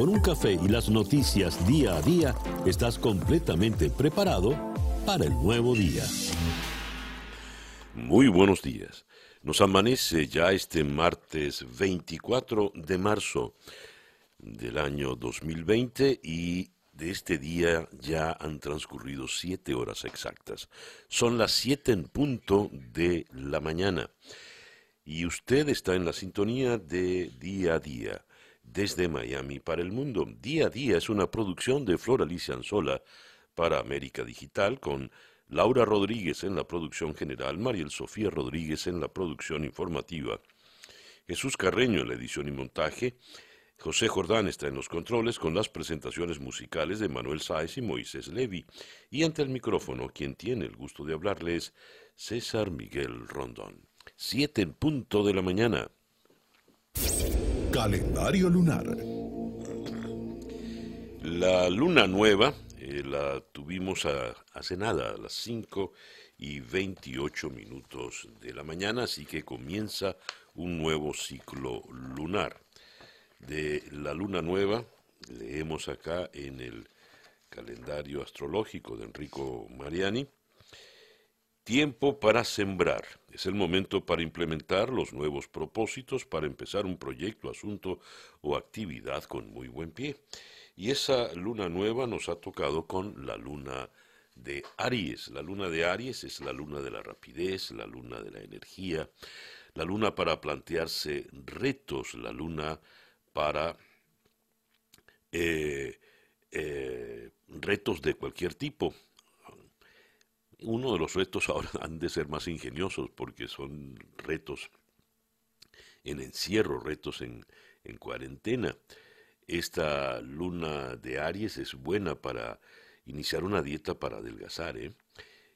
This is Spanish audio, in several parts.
con un café y las noticias día a día, estás completamente preparado para el nuevo día. Muy buenos días. Nos amanece ya este martes 24 de marzo del año 2020 y de este día ya han transcurrido siete horas exactas. Son las siete en punto de la mañana. Y usted está en la sintonía de día a día desde Miami para el mundo. Día a día es una producción de Flor Alicia Anzola para América Digital con Laura Rodríguez en la producción general, Mariel Sofía Rodríguez en la producción informativa, Jesús Carreño en la edición y montaje, José Jordán está en los controles con las presentaciones musicales de Manuel Sáez y Moisés Levi. Y ante el micrófono, quien tiene el gusto de hablarles, César Miguel Rondón. Siete en punto de la mañana. Calendario lunar. La luna nueva eh, la tuvimos hace nada, a las 5 y 28 minutos de la mañana, así que comienza un nuevo ciclo lunar. De la luna nueva, leemos acá en el calendario astrológico de Enrico Mariani, Tiempo para sembrar. Es el momento para implementar los nuevos propósitos, para empezar un proyecto, asunto o actividad con muy buen pie. Y esa luna nueva nos ha tocado con la luna de Aries. La luna de Aries es la luna de la rapidez, la luna de la energía, la luna para plantearse retos, la luna para eh, eh, retos de cualquier tipo, uno de los retos ahora han de ser más ingeniosos porque son retos en encierro, retos en, cuarentena. Esta luna de Aries es buena para iniciar una dieta para adelgazar, ¿eh?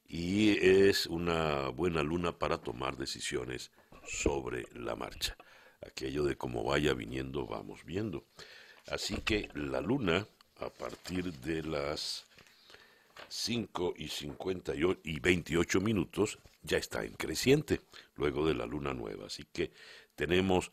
y es una buena luna para tomar decisiones sobre la marcha. Aquello de cómo vaya viniendo, vamos viendo. Así que la luna, a partir de las 5 y 58 y 28 minutos ya está en creciente, luego de la luna nueva. Así que tenemos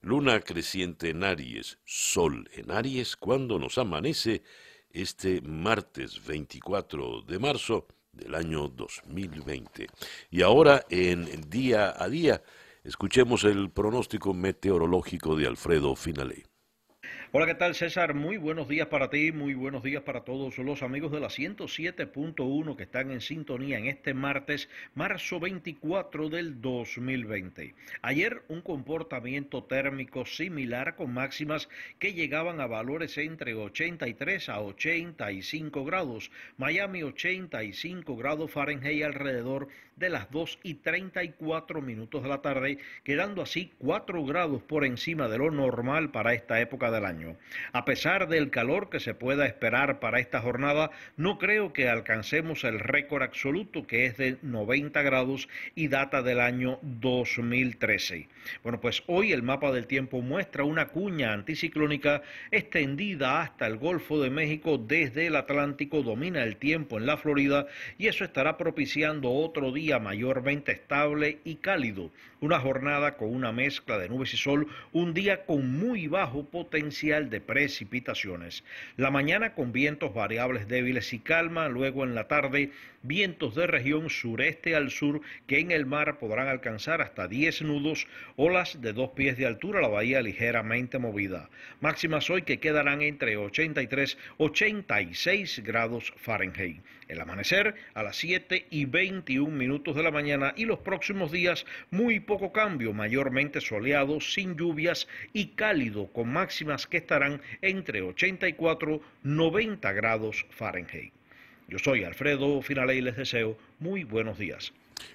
luna creciente en Aries, sol en Aries, cuando nos amanece este martes 24 de marzo del año 2020. Y ahora en día a día, escuchemos el pronóstico meteorológico de Alfredo Finale. Hola, ¿qué tal César? Muy buenos días para ti, muy buenos días para todos los amigos de la 107.1 que están en sintonía en este martes, marzo 24 del 2020. Ayer un comportamiento térmico similar con máximas que llegaban a valores entre 83 a 85 grados, Miami 85 grados Fahrenheit alrededor de las 2 y 34 minutos de la tarde, quedando así 4 grados por encima de lo normal para esta época del año. A pesar del calor que se pueda esperar para esta jornada, no creo que alcancemos el récord absoluto que es de 90 grados y data del año 2013. Bueno, pues hoy el mapa del tiempo muestra una cuña anticiclónica extendida hasta el Golfo de México desde el Atlántico, domina el tiempo en la Florida y eso estará propiciando otro día mayormente estable y cálido, una jornada con una mezcla de nubes y sol, un día con muy bajo potencial de precipitaciones. La mañana con vientos variables débiles y calma, luego en la tarde vientos de región sureste al sur que en el mar podrán alcanzar hasta 10 nudos, olas de dos pies de altura, la bahía ligeramente movida. Máximas hoy que quedarán entre 83 86 grados Fahrenheit. El amanecer a las 7 y 21 minutos de la mañana y los próximos días muy poco cambio, mayormente soleado, sin lluvias y cálido, con máximas que estarán entre 84 90 grados Fahrenheit. Yo soy Alfredo Finale y les deseo muy buenos días.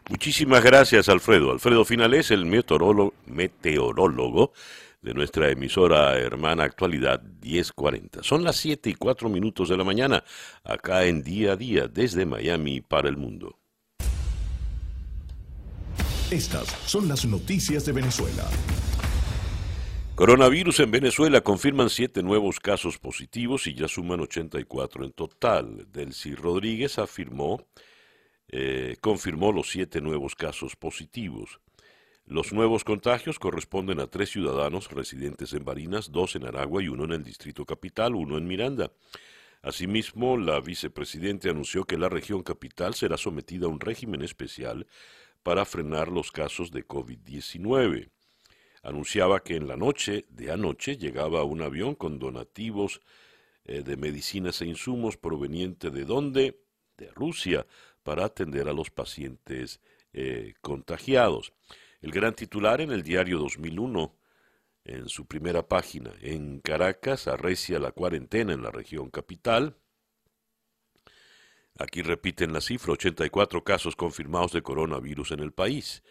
Muchísimas gracias, Alfredo. Alfredo Finale es el meteorólogo, meteorólogo de nuestra emisora hermana Actualidad 1040. Son las 7 y 4 minutos de la mañana, acá en día a día, desde Miami para el mundo. Estas son las noticias de Venezuela. Coronavirus en Venezuela confirman siete nuevos casos positivos y ya suman 84 en total. Delcy Rodríguez afirmó, eh, confirmó los siete nuevos casos positivos. Los nuevos contagios corresponden a tres ciudadanos residentes en Barinas, dos en Aragua y uno en el Distrito Capital, uno en Miranda. Asimismo, la vicepresidente anunció que la región capital será sometida a un régimen especial para frenar los casos de COVID-19. Anunciaba que en la noche de anoche llegaba un avión con donativos eh, de medicinas e insumos proveniente de dónde? De Rusia, para atender a los pacientes eh, contagiados. El gran titular en el diario 2001, en su primera página, en Caracas arrecia la cuarentena en la región capital. Aquí repiten la cifra, 84 casos confirmados de coronavirus en el país.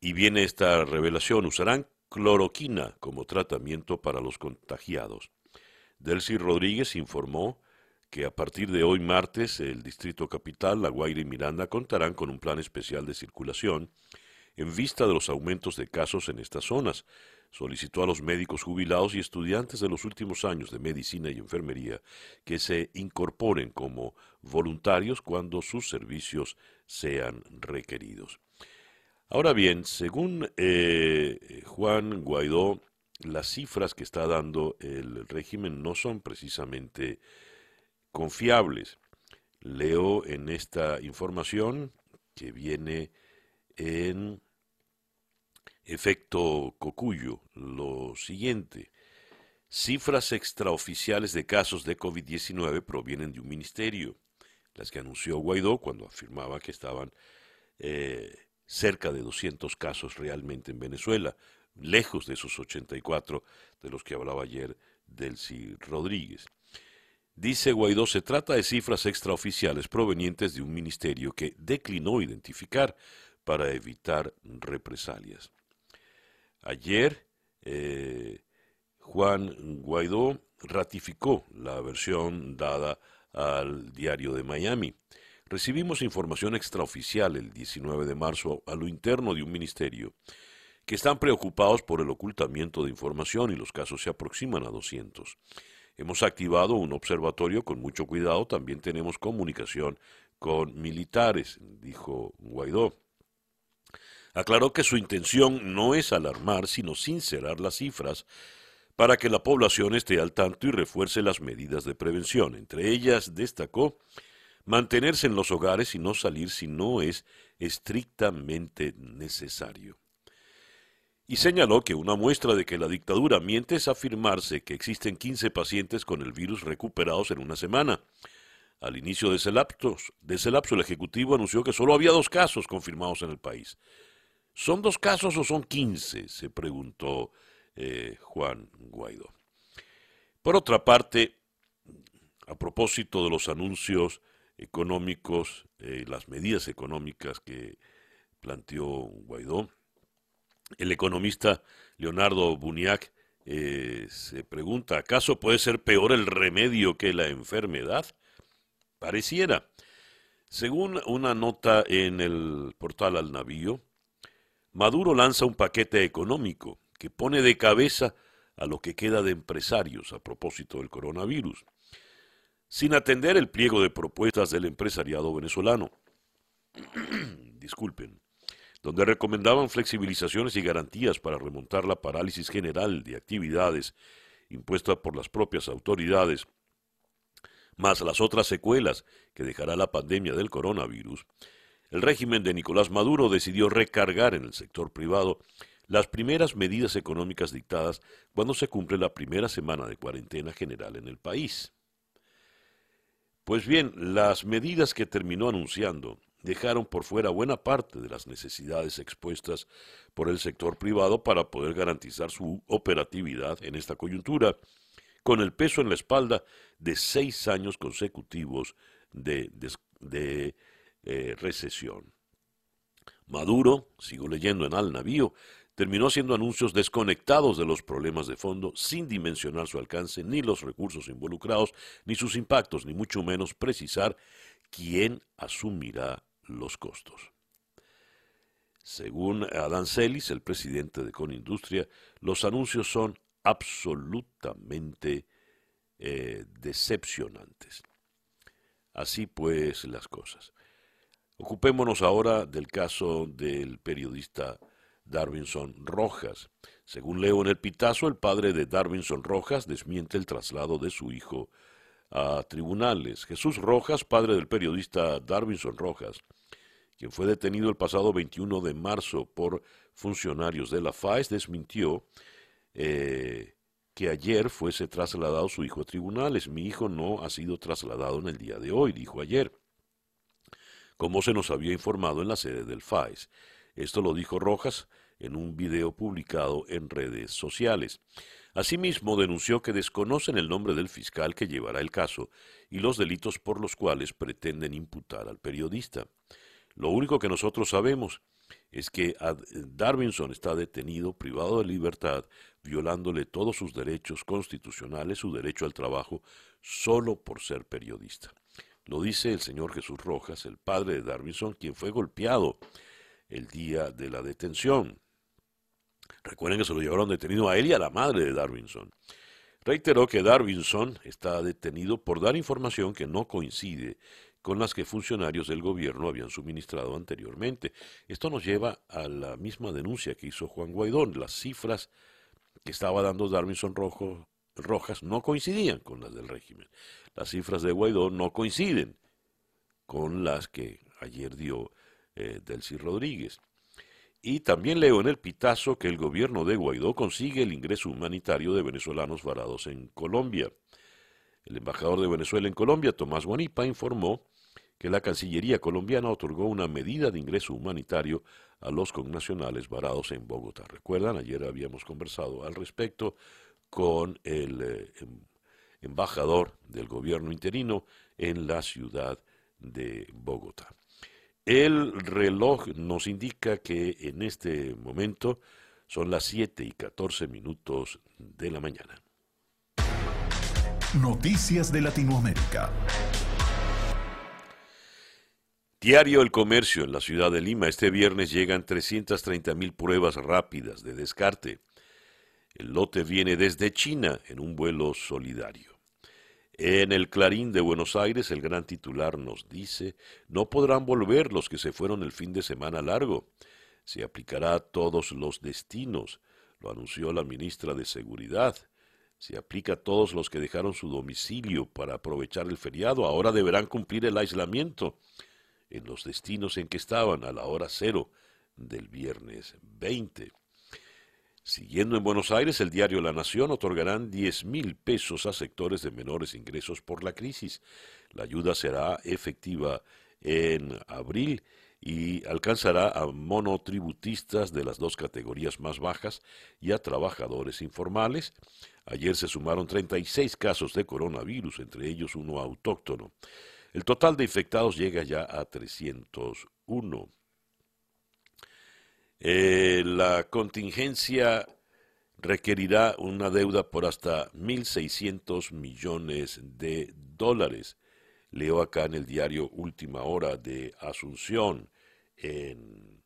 Y viene esta revelación, usarán cloroquina como tratamiento para los contagiados. Delcy Rodríguez informó que a partir de hoy martes el Distrito Capital, La Guaira y Miranda contarán con un plan especial de circulación en vista de los aumentos de casos en estas zonas. Solicitó a los médicos jubilados y estudiantes de los últimos años de medicina y enfermería que se incorporen como voluntarios cuando sus servicios sean requeridos. Ahora bien, según eh, Juan Guaidó, las cifras que está dando el régimen no son precisamente confiables. Leo en esta información que viene en efecto Cocuyo lo siguiente. Cifras extraoficiales de casos de COVID-19 provienen de un ministerio, las que anunció Guaidó cuando afirmaba que estaban eh, cerca de 200 casos realmente en Venezuela, lejos de esos 84 de los que hablaba ayer Delcy Rodríguez. Dice Guaidó, se trata de cifras extraoficiales provenientes de un ministerio que declinó identificar para evitar represalias. Ayer, eh, Juan Guaidó ratificó la versión dada al diario de Miami. Recibimos información extraoficial el 19 de marzo a lo interno de un ministerio que están preocupados por el ocultamiento de información y los casos se aproximan a 200. Hemos activado un observatorio con mucho cuidado, también tenemos comunicación con militares, dijo Guaidó. Aclaró que su intención no es alarmar, sino sincerar las cifras para que la población esté al tanto y refuerce las medidas de prevención. Entre ellas destacó mantenerse en los hogares y no salir si no es estrictamente necesario. Y señaló que una muestra de que la dictadura miente es afirmarse que existen 15 pacientes con el virus recuperados en una semana. Al inicio de ese lapso, de ese lapso el Ejecutivo anunció que solo había dos casos confirmados en el país. ¿Son dos casos o son quince? se preguntó eh, Juan Guaidó. Por otra parte, a propósito de los anuncios económicos, eh, las medidas económicas que planteó Guaidó, el economista Leonardo Buniac eh, se pregunta, ¿acaso puede ser peor el remedio que la enfermedad? Pareciera. Según una nota en el portal Al Navío, Maduro lanza un paquete económico que pone de cabeza a lo que queda de empresarios a propósito del coronavirus, sin atender el pliego de propuestas del empresariado venezolano. Disculpen, donde recomendaban flexibilizaciones y garantías para remontar la parálisis general de actividades impuesta por las propias autoridades, más las otras secuelas que dejará la pandemia del coronavirus, el régimen de Nicolás Maduro decidió recargar en el sector privado las primeras medidas económicas dictadas cuando se cumple la primera semana de cuarentena general en el país. Pues bien, las medidas que terminó anunciando dejaron por fuera buena parte de las necesidades expuestas por el sector privado para poder garantizar su operatividad en esta coyuntura, con el peso en la espalda de seis años consecutivos de, eh, recesión. Maduro, sigo leyendo en Al Navío, terminó haciendo anuncios desconectados de los problemas de fondo, sin dimensionar su alcance, ni los recursos involucrados, ni sus impactos, ni mucho menos precisar quién asumirá los costos. Según Adán Celis, el presidente de Conindustria, los anuncios son absolutamente eh, decepcionantes. Así pues las cosas. Ocupémonos ahora del caso del periodista Darwinson Rojas. Según leo en el pitazo, el padre de Darwinson Rojas desmiente el traslado de su hijo a tribunales. Jesús Rojas, padre del periodista Darwinson Rojas, quien fue detenido el pasado 21 de marzo por funcionarios de la FAES, desmintió eh, que ayer fuese trasladado su hijo a tribunales. Mi hijo no ha sido trasladado en el día de hoy, dijo ayer, como se nos había informado en la sede del FAES. Esto lo dijo Rojas en un video publicado en redes sociales. Asimismo, denunció que desconocen el nombre del fiscal que llevará el caso y los delitos por los cuales pretenden imputar al periodista. Lo único que nosotros sabemos es que Darwinson está detenido, privado de libertad, violándole todos sus derechos constitucionales, su derecho al trabajo, solo por ser periodista. Lo dice el señor Jesús Rojas, el padre de Darwinson, quien fue golpeado el día de la detención. Recuerden que se lo llevaron detenido a él y a la madre de Darwinson. Reiteró que Darwinson está detenido por dar información que no coincide con las que funcionarios del gobierno habían suministrado anteriormente. Esto nos lleva a la misma denuncia que hizo Juan Guaidó. Las cifras que estaba dando Darwinson Rojas no coincidían con las del régimen. Las cifras de Guaidó no coinciden con las que ayer dio eh, Delcy Rodríguez. Y también leo en el pitazo que el gobierno de Guaidó consigue el ingreso humanitario de venezolanos varados en Colombia. El embajador de Venezuela en Colombia, Tomás Guanipa, informó que la Cancillería colombiana otorgó una medida de ingreso humanitario a los connacionales varados en Bogotá. Recuerdan, ayer habíamos conversado al respecto con el eh, em, embajador del gobierno interino en la ciudad de Bogotá. El reloj nos indica que en este momento son las 7 y 14 minutos de la mañana. Noticias de Latinoamérica. Diario El Comercio en la ciudad de Lima. Este viernes llegan 330 mil pruebas rápidas de descarte. El lote viene desde China en un vuelo solidario. En el Clarín de Buenos Aires, el gran titular nos dice, no podrán volver los que se fueron el fin de semana largo. Se aplicará a todos los destinos, lo anunció la ministra de Seguridad. Se aplica a todos los que dejaron su domicilio para aprovechar el feriado. Ahora deberán cumplir el aislamiento en los destinos en que estaban a la hora cero del viernes 20. Siguiendo en Buenos Aires, el diario La Nación otorgarán 10 mil pesos a sectores de menores ingresos por la crisis. La ayuda será efectiva en abril y alcanzará a monotributistas de las dos categorías más bajas y a trabajadores informales. Ayer se sumaron 36 casos de coronavirus, entre ellos uno autóctono. El total de infectados llega ya a 301. Eh, la contingencia requerirá una deuda por hasta 1.600 millones de dólares. Leo acá en el diario Última Hora de Asunción, en,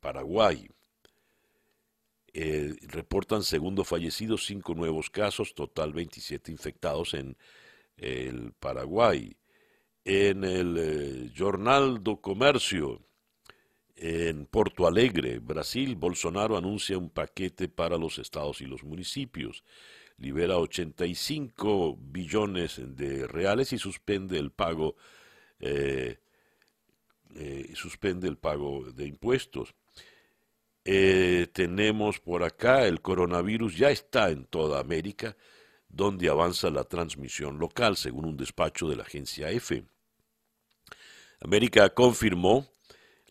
Paraguay. Eh, reportan segundo fallecido, cinco nuevos casos, total 27 infectados en el Paraguay. En el eh, Jornal do Comercio, en Porto Alegre, Brasil, Bolsonaro anuncia un paquete para los estados y los municipios. Libera 85 billones de reales y suspende el pago eh, eh, suspende el pago de impuestos. Eh, tenemos por acá el coronavirus ya está en toda América, donde avanza la transmisión local, según un despacho de la agencia EFE. América confirmó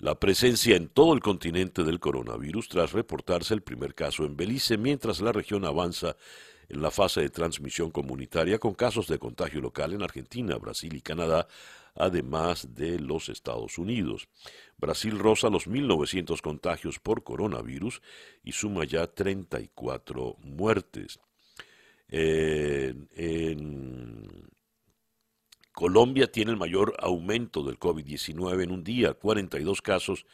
la presencia en todo el continente del coronavirus tras reportarse el primer caso en Belice, mientras la región avanza en la fase de transmisión comunitaria con casos de contagio local en Argentina, Brasil y Canadá, además de los Estados Unidos. Brasil roza los 1.900 contagios por coronavirus y suma ya 34 muertes. en Colombia tiene el mayor aumento del COVID-19 en un día, 42 casos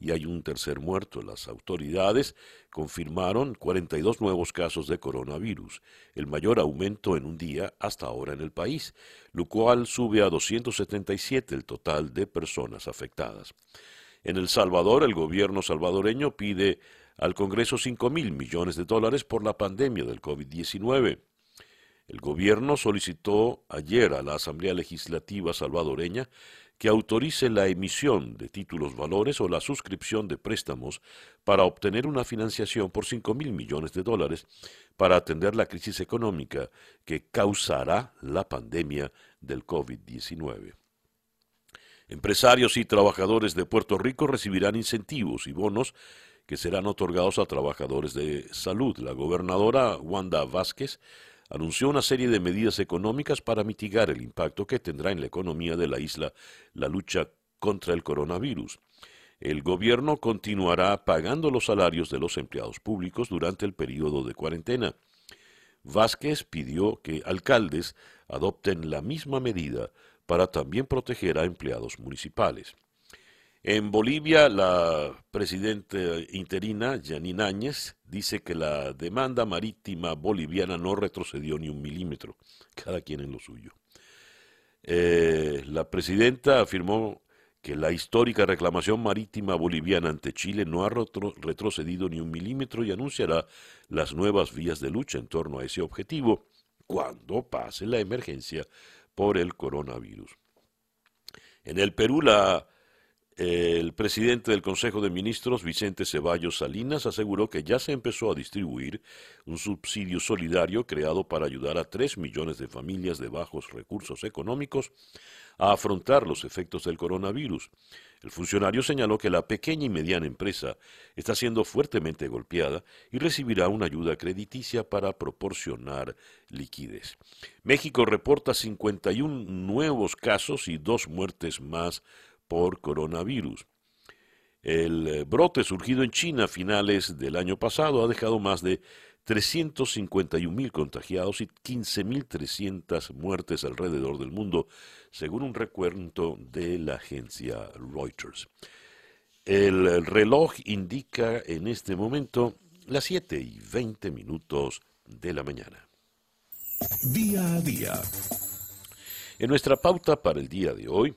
y hay un tercer muerto. Las autoridades confirmaron 42 nuevos casos de coronavirus, el mayor aumento en un día hasta ahora en el país, lo cual sube a 277 el total de personas afectadas. En El Salvador, el gobierno salvadoreño pide al Congreso 5 mil millones de dólares por la pandemia del COVID-19. El gobierno solicitó ayer a la Asamblea Legislativa salvadoreña que autorice la emisión de títulos valores o la suscripción de préstamos para obtener una financiación por 5 mil millones de dólares para atender la crisis económica que causará la pandemia del COVID-19. Empresarios y trabajadores de Puerto Rico recibirán incentivos y bonos que serán otorgados a trabajadores de salud. La gobernadora Wanda Vázquez anunció una serie de medidas económicas para mitigar el impacto que tendrá en la economía de la isla la lucha contra el coronavirus. El gobierno continuará pagando los salarios de los empleados públicos durante el periodo de cuarentena. Vázquez pidió que alcaldes adopten la misma medida para también proteger a empleados municipales. En Bolivia, la presidenta interina, Janine Áñez, dice que la demanda marítima boliviana no retrocedió ni un milímetro, cada quien en lo suyo. Eh, la presidenta afirmó que la histórica reclamación marítima boliviana ante Chile no ha retrocedido ni un milímetro y anunciará las nuevas vías de lucha en torno a ese objetivo cuando pase la emergencia por el coronavirus. En el Perú, la el presidente del Consejo de Ministros, Vicente Ceballos Salinas, aseguró que ya se empezó a distribuir un subsidio solidario creado para ayudar a tres millones de familias de bajos recursos económicos a afrontar los efectos del coronavirus. El funcionario señaló que la pequeña y mediana empresa está siendo fuertemente golpeada y recibirá una ayuda crediticia para proporcionar liquidez. México reporta 51 nuevos casos y dos muertes más por coronavirus. El eh, brote surgido en China a finales del año pasado ha dejado más de 351 mil contagiados y 15.300 muertes alrededor del mundo, según un recuento de la agencia Reuters. El reloj indica en este momento las 7 y 20 minutos de la mañana. Día a día. En nuestra pauta para el día de hoy,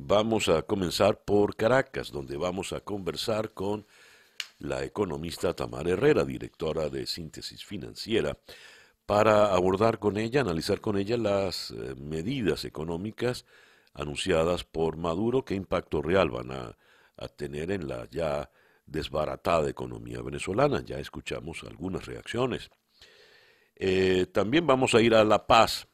Vamos a comenzar por Caracas, donde vamos a conversar con la economista Tamara Herrera, directora de Síntesis Financiera, para abordar con ella, analizar con ella las eh, medidas económicas anunciadas por Maduro, qué impacto real van a, tener en la ya desbaratada economía venezolana. Ya escuchamos algunas reacciones. Eh, también vamos a ir a La Paz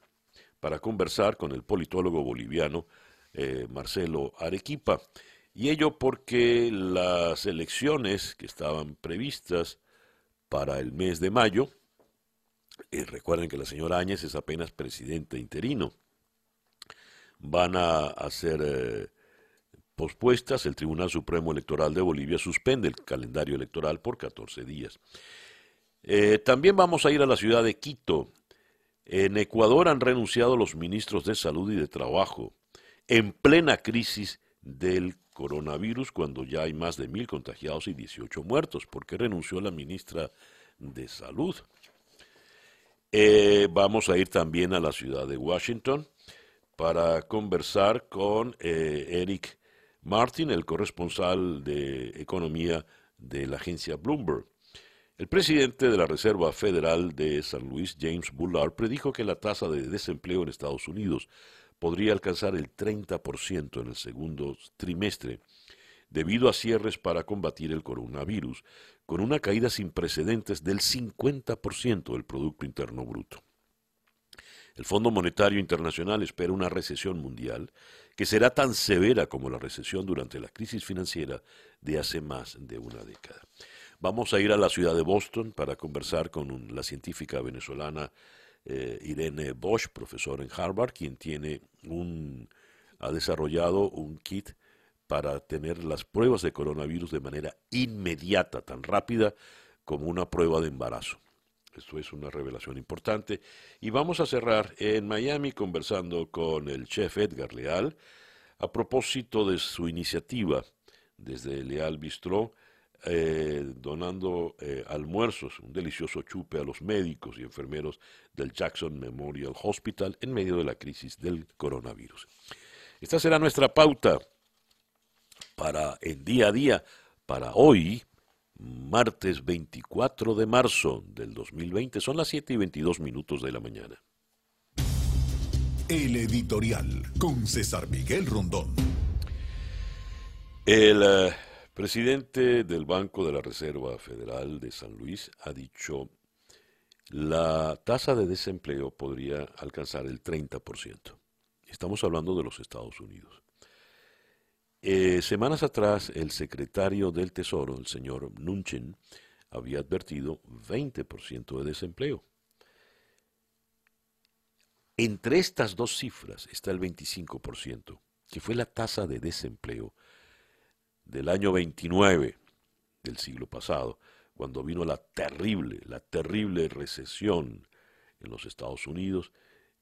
para conversar con el politólogo boliviano eh, Marcelo Arequipa. Y ello porque las elecciones que estaban previstas para el mes de mayo, eh, recuerden que la señora Áñez es apenas presidente interino, van a, ser eh, pospuestas. El Tribunal Supremo Electoral de Bolivia suspende el calendario electoral por 14 días. también vamos a ir a la ciudad de Quito. En Ecuador han renunciado los ministros de Salud y de Trabajo en plena crisis del coronavirus cuando ya hay más de mil contagiados y 18 muertos. ¿Por qué renunció la ministra de Salud? Eh, vamos a ir también a la ciudad de Washington para conversar con eh, Eric Martin, el corresponsal de economía de la agencia Bloomberg. El presidente de la Reserva Federal de San Luis, James Bullard, predijo que la tasa de desempleo en Estados Unidos podría alcanzar el 30% en el segundo trimestre, debido a cierres para combatir el coronavirus, con una caída sin precedentes del 50% del Producto Interno Bruto. El Fondo Monetario Internacional espera una recesión mundial que será tan severa como la recesión durante la crisis financiera de hace más de una década. Vamos a ir a la ciudad de Boston para conversar con la científica venezolana eh, Irene Bosch, profesor en Harvard, quien tiene un, ha desarrollado un kit para tener las pruebas de coronavirus de manera inmediata, tan rápida como una prueba de embarazo. Esto es una revelación importante. Y vamos a cerrar en Miami conversando con el chef Edgar Leal a propósito de su iniciativa desde Leal Bistró eh, donando eh, almuerzos, un delicioso chupe a los médicos y enfermeros del Jackson Memorial Hospital en medio de la crisis del coronavirus. Esta será nuestra pauta para el día a día, para hoy, martes 24 de marzo del 2020. Son las 7 y 22 minutos de la mañana. El editorial con César Miguel Rondón. El eh, presidente del Banco de la Reserva Federal de San Luis ha dicho la tasa de desempleo podría alcanzar el 30%. Estamos hablando de los Estados Unidos. Eh, semanas atrás, el secretario del Tesoro, el señor Nunchin, había advertido 20% de desempleo. Entre estas dos cifras está el 25%, que fue la tasa de desempleo del año 29 del siglo pasado, cuando vino la terrible, la terrible recesión en los Estados Unidos,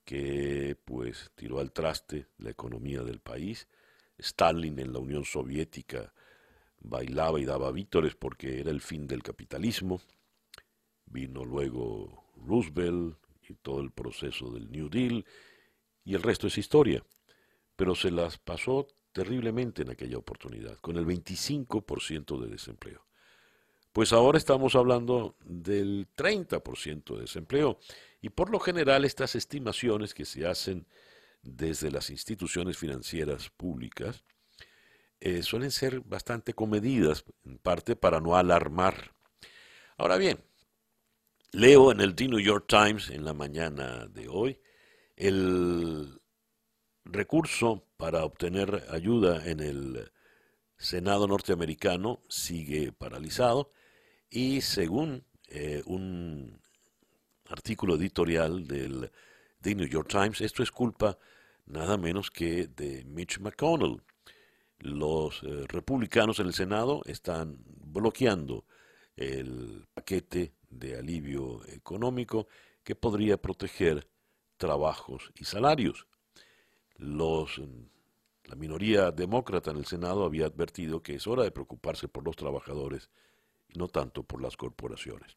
que pues tiró al traste la economía del país, Stalin en la Unión Soviética bailaba y daba vítores porque era el fin del capitalismo. Vino luego Roosevelt y todo el proceso del New Deal y el resto es historia. Pero se las pasó terriblemente en aquella oportunidad, con el 25% de desempleo. Pues ahora estamos hablando del 30% de desempleo y por lo general estas estimaciones que se hacen desde las instituciones financieras públicas eh, suelen ser bastante comedidas, en parte para no alarmar. Ahora bien, leo en el The New York Times en la mañana de hoy el recurso para obtener ayuda en el Senado norteamericano sigue paralizado y según eh, un artículo editorial del The New York Times, esto es culpa nada menos que de Mitch McConnell. Los eh, republicanos en el Senado están bloqueando el paquete de alivio económico que podría proteger trabajos y salarios. Los, la minoría demócrata en el Senado había advertido que es hora de preocuparse por los trabajadores y no tanto por las corporaciones.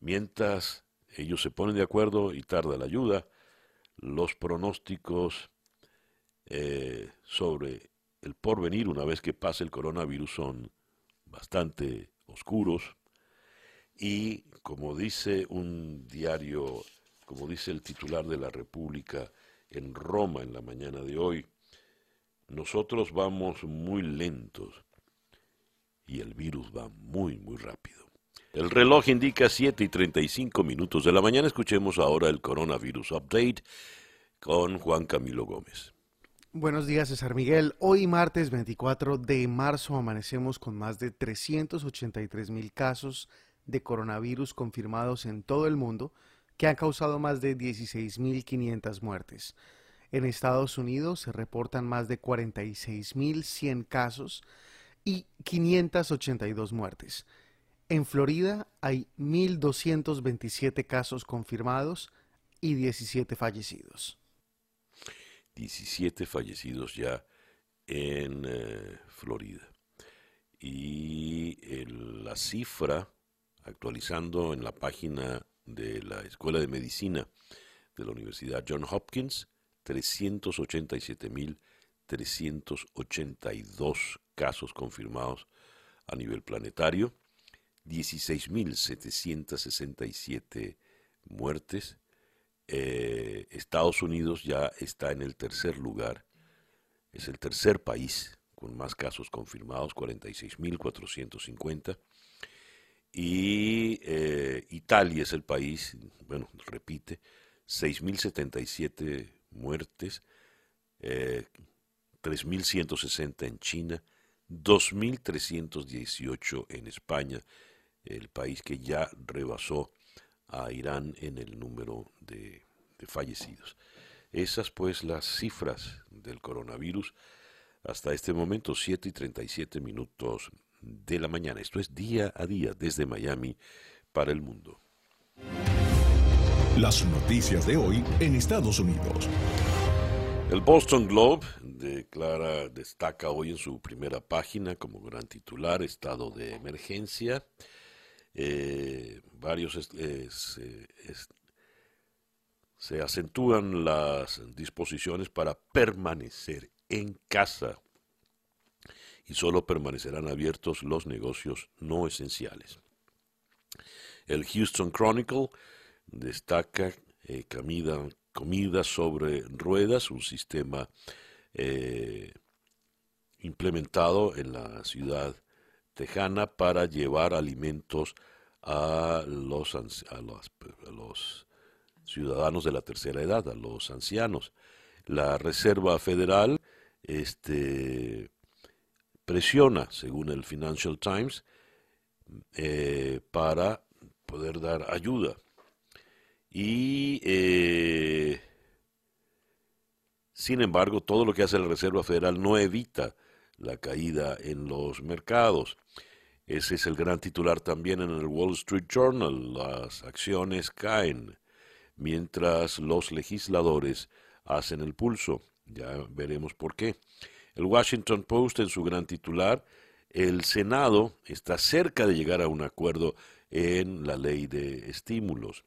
Mientras ellos se ponen de acuerdo y tarda la ayuda, los pronósticos eh, sobre el porvenir una vez que pase el coronavirus son bastante oscuros y como dice un diario, como dice el titular de la República en Roma en la mañana de hoy, nosotros vamos muy lentos y el virus va muy, muy rápido. El reloj indica 7 y 35 minutos de la mañana. Escuchemos ahora el coronavirus update con Juan Camilo Gómez. Buenos días, César Miguel. Hoy, martes 24 de marzo, amanecemos con más de 383 mil casos de coronavirus confirmados en todo el mundo, que han causado más de 16.500 muertes. En Estados Unidos se reportan más de 46.100 casos y 582 muertes. En Florida hay 1.227 casos confirmados y 17 fallecidos. 17 fallecidos ya en eh, Florida. Y la cifra, actualizando en la página de la Escuela de Medicina de la Universidad John Hopkins, 387.382 casos confirmados a nivel planetario 16.767 muertes. Eh, Estados Unidos ya está en el tercer lugar, es el tercer país con más casos confirmados, 46.450. Y eh, Italia es el país, bueno, repite, 6.077 muertes, 3.160 eh, en China, 2.318 en España, el país que ya rebasó a Irán en el número de, fallecidos. Esas pues las cifras del coronavirus hasta este momento, 7 y 37 minutos de la mañana. Esto es día a día desde Miami para el mundo. Las noticias de hoy en Estados Unidos. El Boston Globe declara, destaca hoy en su primera página como gran titular estado de emergencia eh, varios eh, se, acentúan las disposiciones para permanecer en casa. Y solo permanecerán abiertos los negocios no esenciales. El Houston Chronicle destaca eh, comida, sobre ruedas, un sistema eh, implementado en la ciudad tejana para llevar alimentos a los, a los, ciudadanos de la tercera edad, a los ancianos. La Reserva Federal este, presiona, según el Financial Times, eh, para poder dar ayuda. Y, eh, sin embargo, todo lo que hace la Reserva Federal no evita la caída en los mercados. Ese es el gran titular también en el Wall Street Journal. Las acciones caen mientras los legisladores hacen el pulso. Ya veremos por qué. El Washington Post en su gran titular, el Senado está cerca de llegar a un acuerdo en la ley de estímulos.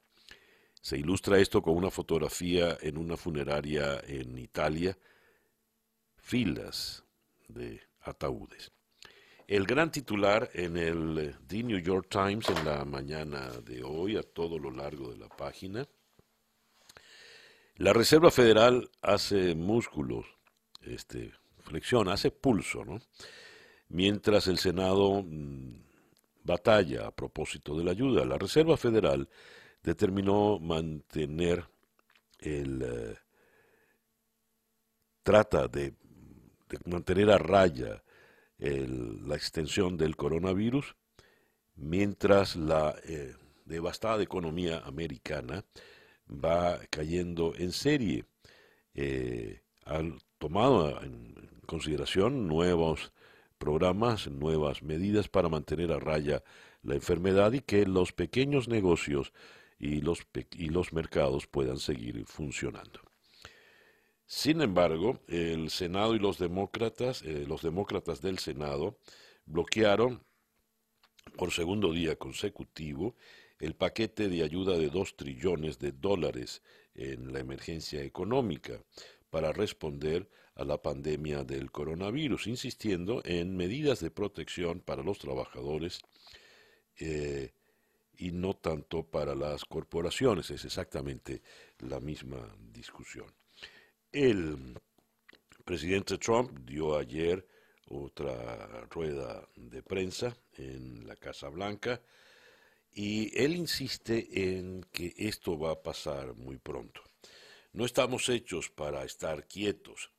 Se ilustra esto con una fotografía en una funeraria en Italia, filas de ataúdes. El gran titular en el The New York Times en la mañana de hoy, a todo lo largo de la página, la Reserva Federal hace músculos, este, flexiona, hace pulso, ¿no? Mientras el Senado mm, batalla a propósito de la ayuda. La Reserva Federal determinó mantener el... Eh, trata de, mantener a raya la extensión del coronavirus, mientras la eh, devastada economía americana va cayendo en serie. Eh, tomado en consideración nuevos programas, nuevas medidas para mantener a raya la enfermedad y que los pequeños negocios y los, y los mercados puedan seguir funcionando. Sin embargo, el Senado y los demócratas, eh, los demócratas del Senado, bloquearon por segundo día consecutivo el paquete de ayuda de dos trillones de dólares en la emergencia económica para responder a la pandemia del coronavirus, insistiendo en medidas de protección para los trabajadores eh, y no tanto para las corporaciones. Es exactamente la misma discusión. El presidente Trump dio ayer otra rueda de prensa en la Casa Blanca y él insiste en que esto va a pasar muy pronto. No estamos hechos para estar quietos,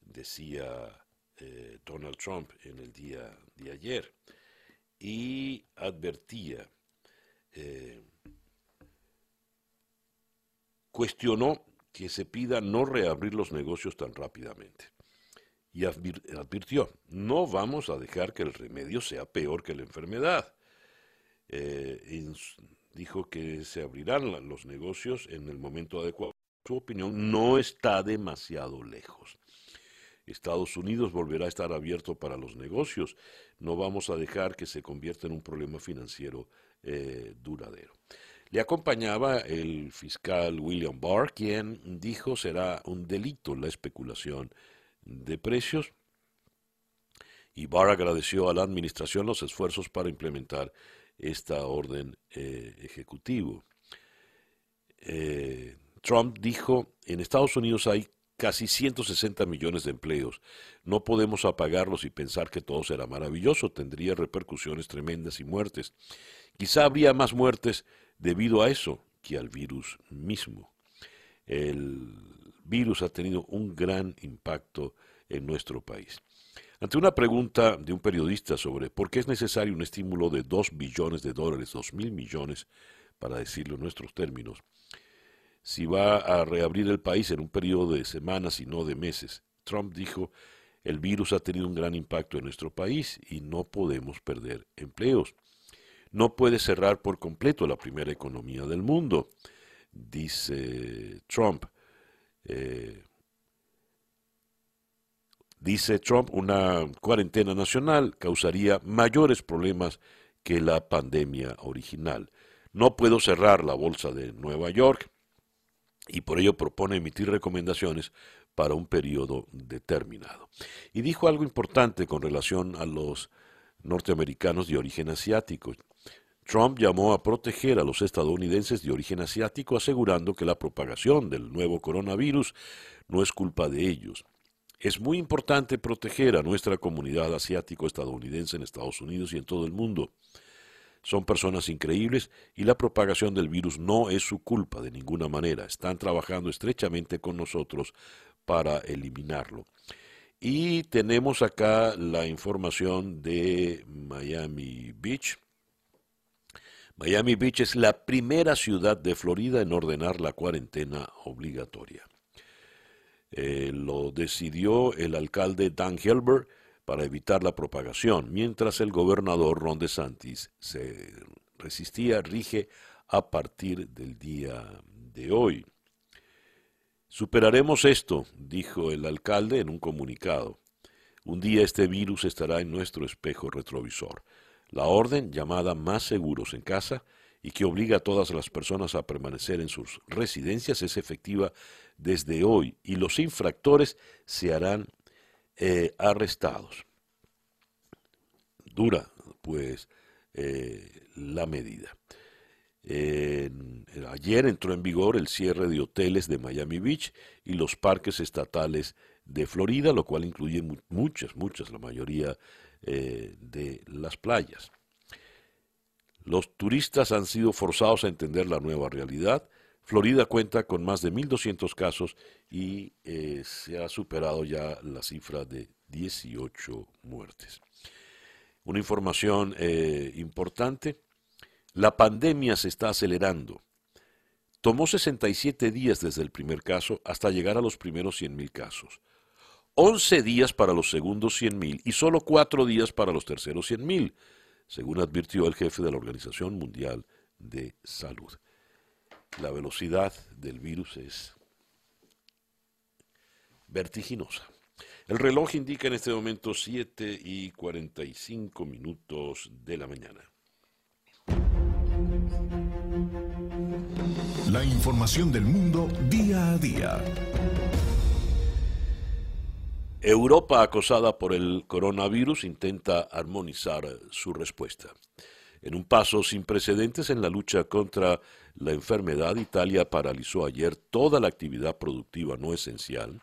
decía eh, Donald Trump en el día de ayer, y advertía, eh, cuestionó que se pida no reabrir los negocios tan rápidamente. Y advirtió, no vamos a dejar que el remedio sea peor que la enfermedad. Eh, dijo que se abrirán los negocios en el momento adecuado. Su opinión no está demasiado lejos. Estados Unidos volverá a estar abierto para los negocios. No vamos a dejar que se convierta en un problema financiero eh, duradero. Le acompañaba el fiscal William Barr, quien dijo será un delito la especulación de precios. Y Barr agradeció a la administración los esfuerzos para implementar esta orden eh, ejecutivo. Eh, Trump dijo, en Estados Unidos hay casi 160 millones de empleos. No podemos apagarlos y pensar que todo será maravilloso. Tendría repercusiones tremendas y muertes. Quizá habría más muertes debido a eso que al virus mismo. El virus ha tenido un gran impacto en nuestro país. Ante una pregunta de un periodista sobre por qué es necesario un estímulo de 2 billones de dólares, 2 mil millones, para decirlo en nuestros términos, si va a reabrir el país en un periodo de semanas y no de meses, Trump dijo, el virus ha tenido un gran impacto en nuestro país y no podemos perder empleos no puede cerrar por completo la primera economía del mundo, dice Trump. Eh, dice Trump, una cuarentena nacional causaría mayores problemas que la pandemia original. No puedo cerrar la bolsa de Nueva York y por ello propone emitir recomendaciones para un periodo determinado. Y dijo algo importante con relación a los norteamericanos de origen asiático. Trump llamó a proteger a los estadounidenses de origen asiático, asegurando que la propagación del nuevo coronavirus no es culpa de ellos. Es muy importante proteger a nuestra comunidad asiático-estadounidense en Estados Unidos y en todo el mundo. Son personas increíbles y la propagación del virus no es su culpa de ninguna manera. Están trabajando estrechamente con nosotros para eliminarlo. Y tenemos acá la información de Miami Beach. Miami Beach es la primera ciudad de Florida en ordenar la cuarentena obligatoria. Eh, lo decidió el alcalde Dan Helber para evitar la propagación, mientras el gobernador Ron DeSantis se resistía, rige a partir del día de hoy. Superaremos esto, dijo el alcalde en un comunicado. Un día este virus estará en nuestro espejo retrovisor. La orden llamada Más Seguros en Casa y que obliga a todas las personas a permanecer en sus residencias es efectiva desde hoy y los infractores se harán eh, arrestados. Dura, pues, eh, la medida. ayer entró en vigor el cierre de hoteles de Miami Beach y los parques estatales de Florida, lo cual incluye muchas, muchas, la mayoría eh, de las playas. Los turistas han sido forzados a entender la nueva realidad. Florida cuenta con más de 1.200 casos y eh, se ha superado ya la cifra de 18 muertes. Una información eh, importante, la pandemia se está acelerando. Tomó 67 días desde el primer caso hasta llegar a los primeros 100.000 casos. 11 días para los segundos 100.000 y solo 4 días para los terceros 100.000, según advirtió el jefe de la Organización Mundial de Salud. La velocidad del virus es vertiginosa. El reloj indica en este momento 7 y 45 minutos de la mañana. La información del mundo día a día. Europa, acosada por el coronavirus, intenta armonizar su respuesta. En un paso sin precedentes en la lucha contra la enfermedad, Italia paralizó ayer toda la actividad productiva no esencial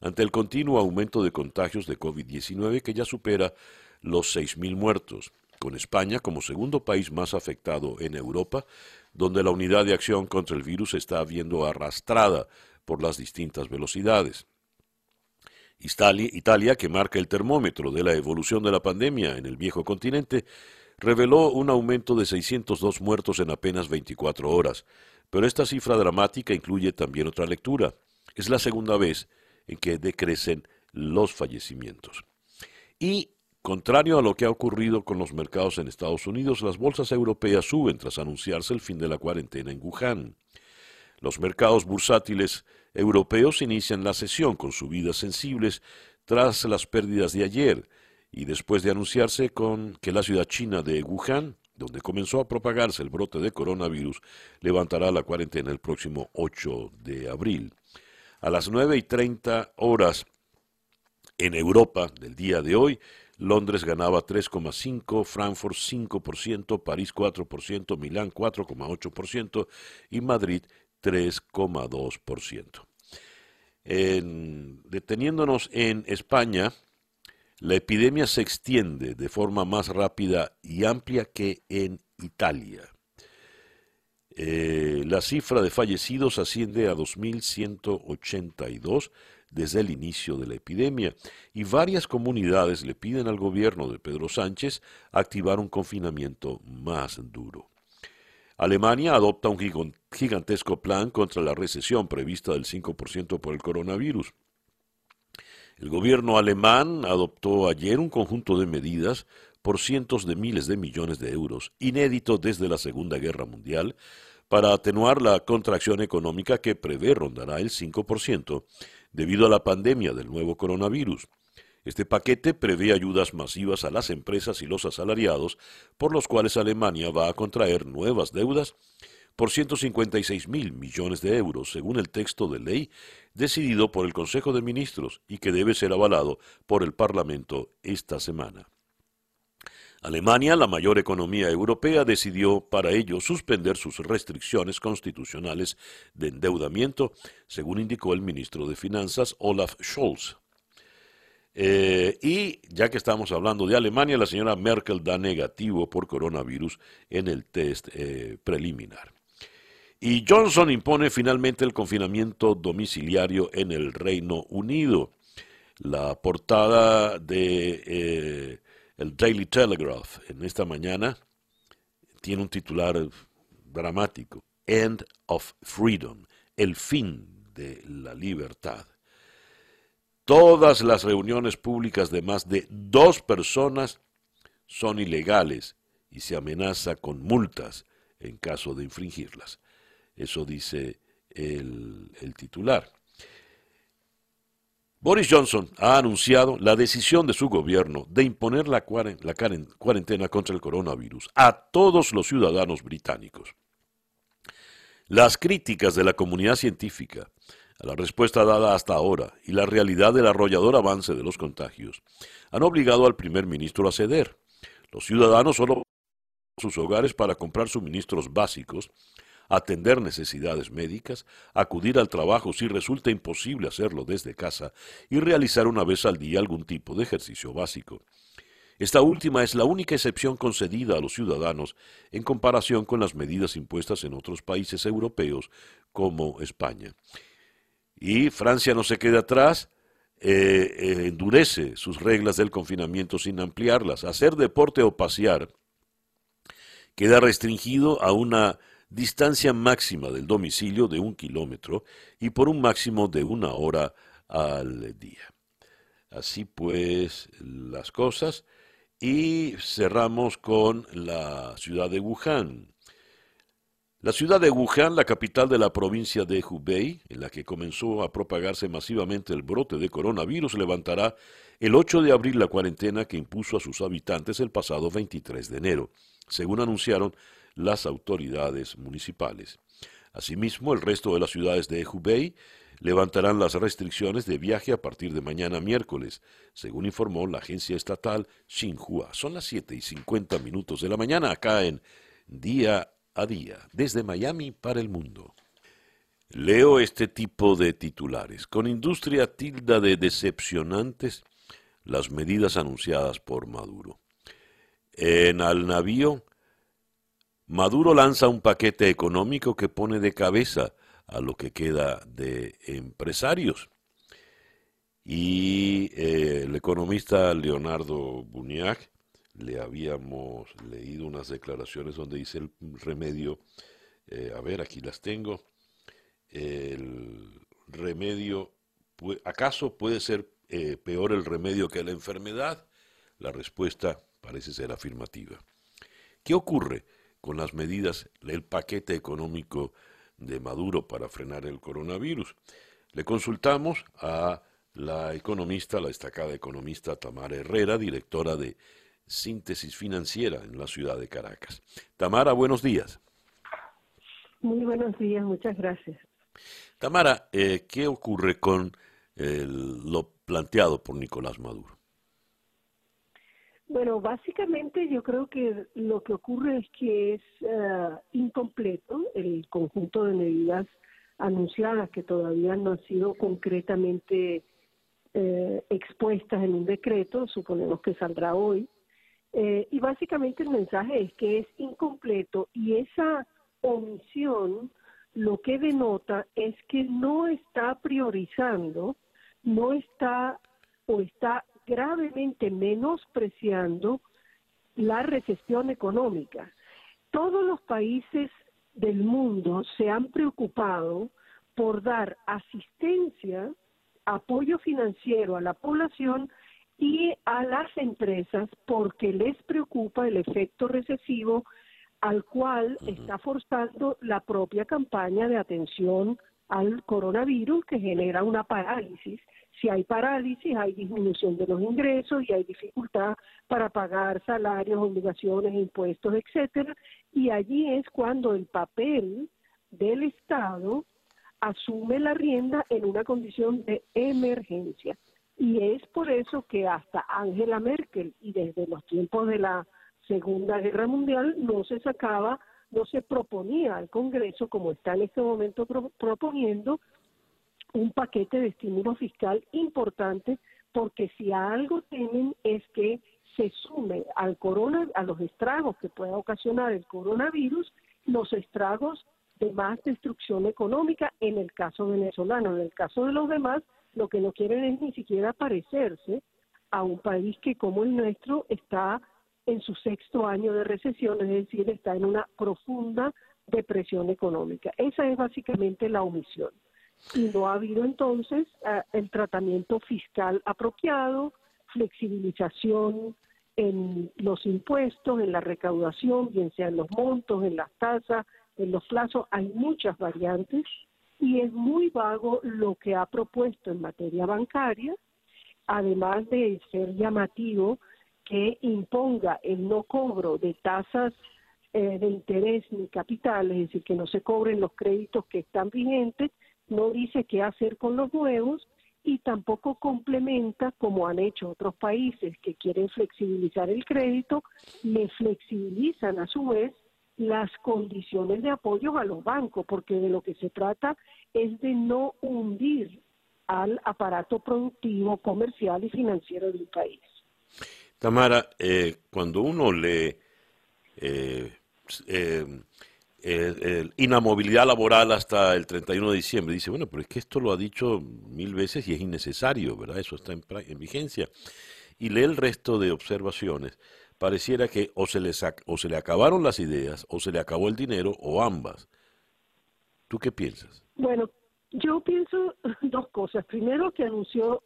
ante el continuo aumento de contagios de COVID-19 que ya supera los 6.000 muertos, con España como segundo país más afectado en Europa, donde la unidad de acción contra el virus está viendo arrastrada por las distintas velocidades. Italia, que marca el termómetro de la evolución de la pandemia en el viejo continente, reveló un aumento de 602 muertos en apenas 24 horas. Pero esta cifra dramática incluye también otra lectura. Es la segunda vez en que decrecen los fallecimientos. Y, contrario a lo que ha ocurrido con los mercados en Estados Unidos, las bolsas europeas suben tras anunciarse el fin de la cuarentena en Wuhan. Los mercados bursátiles europeos inician la sesión con subidas sensibles tras las pérdidas de ayer y después de anunciarse con que la ciudad china de Wuhan, donde comenzó a propagarse el brote de coronavirus, levantará la cuarentena el próximo 8 de abril. A las 9 y 30 horas en Europa del día de hoy, Londres ganaba 3,5%, Frankfurt 5%, París 4%, Milán 4,8% y Madrid 3,2%. deteniéndonos en España, la epidemia se extiende de forma más rápida y amplia que en Italia. Eh, la cifra de fallecidos asciende a 2.182 desde el inicio de la epidemia y varias comunidades le piden al gobierno de Pedro Sánchez activar un confinamiento más duro. Alemania adopta un gigantesco plan contra la recesión prevista del 5% por el coronavirus. El gobierno alemán adoptó ayer un conjunto de medidas por cientos de miles de millones de euros, inédito desde la Segunda Guerra Mundial, para atenuar la contracción económica que prevé rondará el 5% debido a la pandemia del nuevo coronavirus. Este paquete prevé ayudas masivas a las empresas y los asalariados, por los cuales Alemania va a contraer nuevas deudas por 156 mil millones de euros, según el texto de ley decidido por el Consejo de Ministros y que debe ser avalado por el Parlamento esta semana. Alemania, la mayor economía europea, decidió para ello suspender sus restricciones constitucionales de endeudamiento, según indicó el ministro de Finanzas Olaf Scholz. Eh, y ya que estamos hablando de Alemania, la señora Merkel da negativo por coronavirus en el test eh, preliminar. Y Johnson impone finalmente el confinamiento domiciliario en el Reino Unido. La portada de eh, el Daily Telegraph en esta mañana tiene un titular dramático, End of Freedom, el fin de la libertad. Todas las reuniones públicas de más de dos personas son ilegales y se amenaza con multas en caso de infringirlas. Eso dice el, titular. Boris Johnson ha anunciado la decisión de su gobierno de imponer la cuarentena contra el coronavirus a todos los ciudadanos británicos. Las críticas de la comunidad científica a la respuesta dada hasta ahora y la realidad del arrollador avance de los contagios han obligado al primer ministro a ceder. Los ciudadanos solo sus hogares para comprar suministros básicos, atender necesidades médicas, acudir al trabajo si resulta imposible hacerlo desde casa y realizar una vez al día algún tipo de ejercicio básico. Esta última es la única excepción concedida a los ciudadanos en comparación con las medidas impuestas en otros países europeos como España. Y Francia no se queda atrás, eh, eh, endurece sus reglas del confinamiento sin ampliarlas. Hacer deporte o pasear queda restringido a una distancia máxima del domicilio de un kilómetro y por un máximo de una hora al día. Así pues las cosas. Y cerramos con la ciudad de Wuhan. La ciudad de Wuhan, la capital de la provincia de Hubei, en la que comenzó a propagarse masivamente el brote de coronavirus, levantará el 8 de abril la cuarentena que impuso a sus habitantes el pasado 23 de enero, según anunciaron las autoridades municipales. Asimismo, el resto de las ciudades de Hubei levantarán las restricciones de viaje a partir de mañana miércoles, según informó la agencia estatal Xinhua. Son las 7 y 50 minutos de la mañana acá en Día a día, desde Miami para el mundo. Leo este tipo de titulares. Con industria tilda de decepcionantes las medidas anunciadas por Maduro. En al navío, Maduro lanza un paquete económico que pone de cabeza a lo que queda de empresarios. Y eh, el economista Leonardo Buniac le habíamos leído unas declaraciones donde dice el remedio, eh, a ver, aquí las tengo, el remedio, ¿acaso puede ser eh, peor el remedio que la enfermedad? La respuesta parece ser afirmativa. ¿Qué ocurre con las medidas, el paquete económico de Maduro para frenar el coronavirus? Le consultamos a la economista, la destacada economista Tamara Herrera, directora de Síntesis Financiera en la ciudad de Caracas. Tamara, buenos días. Muy buenos días, muchas gracias. Tamara, eh, ¿qué ocurre con lo planteado por Nicolás Maduro? Bueno, básicamente yo creo que lo que ocurre es que es eh, incompleto el conjunto de medidas anunciadas que todavía no han sido concretamente eh, expuestas en un decreto, suponemos que saldrá hoy, eh, y básicamente el mensaje es que es incompleto y esa omisión lo que denota es que no está priorizando, no está o está gravemente menospreciando la recesión económica. Todos los países del mundo se han preocupado por dar asistencia, apoyo financiero a la población y a las empresas porque les preocupa el efecto recesivo al cual está forzando la propia campaña de atención al coronavirus que genera una parálisis Si hay parálisis, hay disminución de los ingresos y hay dificultad para pagar salarios, obligaciones, impuestos, etcétera. Y allí es cuando el papel del Estado asume la rienda en una condición de emergencia. Y es por eso que hasta Angela Merkel y desde los tiempos de la Segunda Guerra Mundial no se sacaba, no se proponía al Congreso, como está en este momento proponiendo, un paquete de estímulo fiscal importante, porque si algo temen es que se sume al corona, a los estragos que pueda ocasionar el coronavirus, los estragos de más destrucción económica en el caso venezolano. En el caso de los demás, lo que no quieren es ni siquiera parecerse a un país que como el nuestro está en su sexto año de recesión, es decir, está en una profunda depresión económica. Esa es básicamente la omisión. Y no ha habido entonces eh, el tratamiento fiscal apropiado, flexibilización en los impuestos, en la recaudación, bien sea en los montos, en las tasas, en los plazos, hay muchas variantes y es muy vago lo que ha propuesto en materia bancaria, además de ser llamativo que imponga el no cobro de tasas eh, de interés ni capital, es decir, que no se cobren los créditos que están vigentes, no dice qué hacer con los nuevos y tampoco complementa, como han hecho otros países que quieren flexibilizar el crédito, le flexibilizan a su vez las condiciones de apoyo a los bancos, porque de lo que se trata es de no hundir al aparato productivo, comercial y financiero del país. Tamara, eh, cuando uno lee eh, eh, inamovilidad laboral hasta el 31 de diciembre, dice, bueno, pero es que esto lo ha dicho mil veces y es innecesario, ¿verdad? Eso está en, en vigencia. Y lee el resto de observaciones pareciera que o se, le o se le acabaron las ideas, o se le acabó el dinero, o ambas. ¿Tú qué piensas? Bueno, yo pienso dos cosas. Primero, que anunció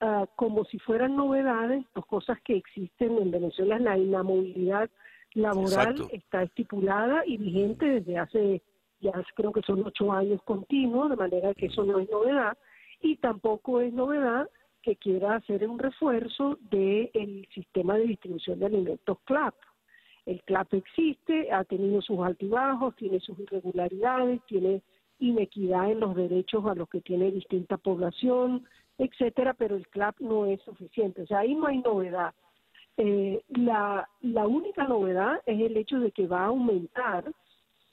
ah, como si fueran novedades, dos cosas que existen en Venezuela, la inamovilidad laboral está estipulada y vigente desde hace, ya creo que son ocho años continuos, de manera que eso no es novedad, y tampoco es novedad que quiera hacer un refuerzo del sistema de distribución de alimentos CLAP. El CLAP existe, ha tenido sus altibajos, tiene sus irregularidades, tiene inequidad en los derechos a los que tiene distinta población, etcétera, pero el CLAP no es suficiente. O sea, ahí no hay novedad. Eh, la, la única novedad es el hecho de que va a aumentar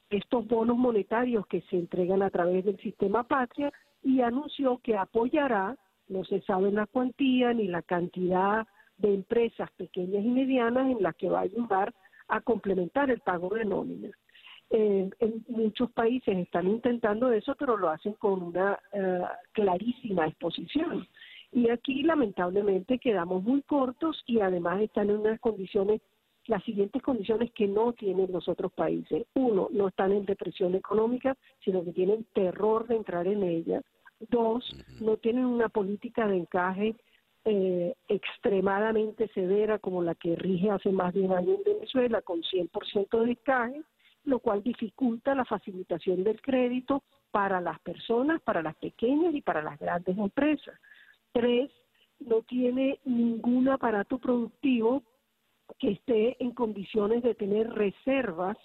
estos bonos monetarios que se entregan a través del sistema patria y anunció que apoyará no se sabe la cuantía ni la cantidad de empresas pequeñas y medianas en las que va a ayudar a complementar el pago de nóminas. En muchos países están intentando eso, pero lo hacen con una eh, clarísima exposición. Y aquí lamentablemente quedamos muy cortos y además están en unas condiciones, las siguientes condiciones que no tienen los otros países. Uno, no están en depresión económica, sino que tienen terror de entrar en ella. Dos, no tienen una política de encaje eh, extremadamente severa como la que rige hace más de un año en Venezuela, con 100% de encaje, lo cual dificulta la facilitación del crédito para las personas, para las pequeñas y para las grandes empresas. Tres, no tiene ningún aparato productivo que esté en condiciones de tener reservas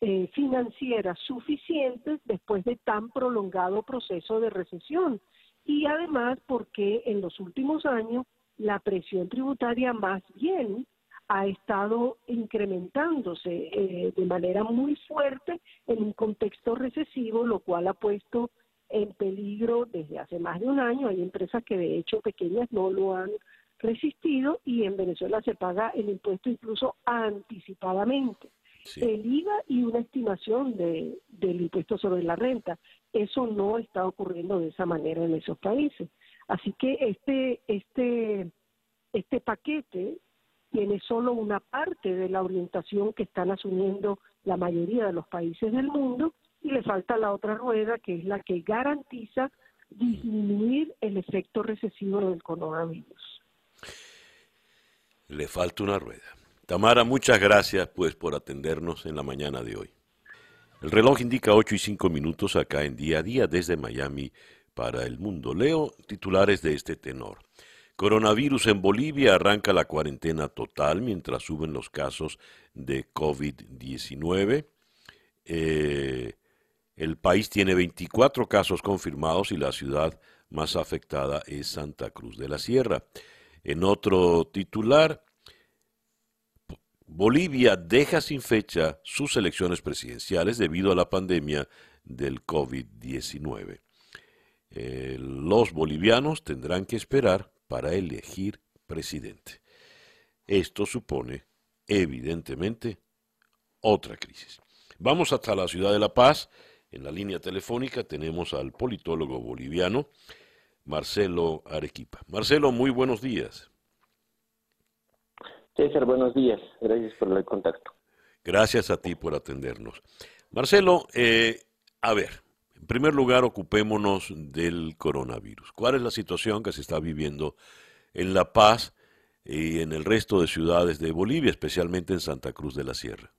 eh, financieras suficientes después de tan prolongado proceso de recesión. Y además porque en los últimos años la presión tributaria más bien ha estado incrementándose eh, de manera muy fuerte en un contexto recesivo, lo cual ha puesto en peligro desde hace más de un año. Hay empresas que de hecho pequeñas no lo han resistido y en Venezuela se paga el impuesto incluso anticipadamente el IVA y una estimación de, del impuesto sobre la renta. Eso no está ocurriendo de esa manera en esos países. Así que este, este, este paquete tiene solo una parte de la orientación que están asumiendo la mayoría de los países del mundo y le falta la otra rueda que es la que garantiza disminuir el efecto recesivo del coronavirus. Le falta una rueda. Tamara, muchas gracias pues por atendernos en la mañana de hoy. El reloj indica 8 y 5 minutos acá en día a día desde Miami para el mundo. Leo titulares de este tenor. Coronavirus en Bolivia arranca la cuarentena total mientras suben los casos de COVID-19. Eh, el país tiene 24 casos confirmados y la ciudad más afectada es Santa Cruz de la Sierra. En otro titular, Bolivia deja sin fecha sus elecciones presidenciales debido a la pandemia del COVID-19. Eh, los bolivianos tendrán que esperar para elegir presidente. Esto supone, evidentemente, otra crisis. Vamos hasta la ciudad de La Paz. En la línea telefónica tenemos al politólogo boliviano Marcelo Arequipa. Marcelo, muy buenos días. César, buenos días. Gracias por el contacto. Gracias a ti por atendernos. Marcelo, eh, a ver, en primer lugar, ocupémonos del coronavirus. ¿Cuál es la situación que se está viviendo en La Paz y en el resto de ciudades de Bolivia, especialmente en Santa Cruz de la Sierra?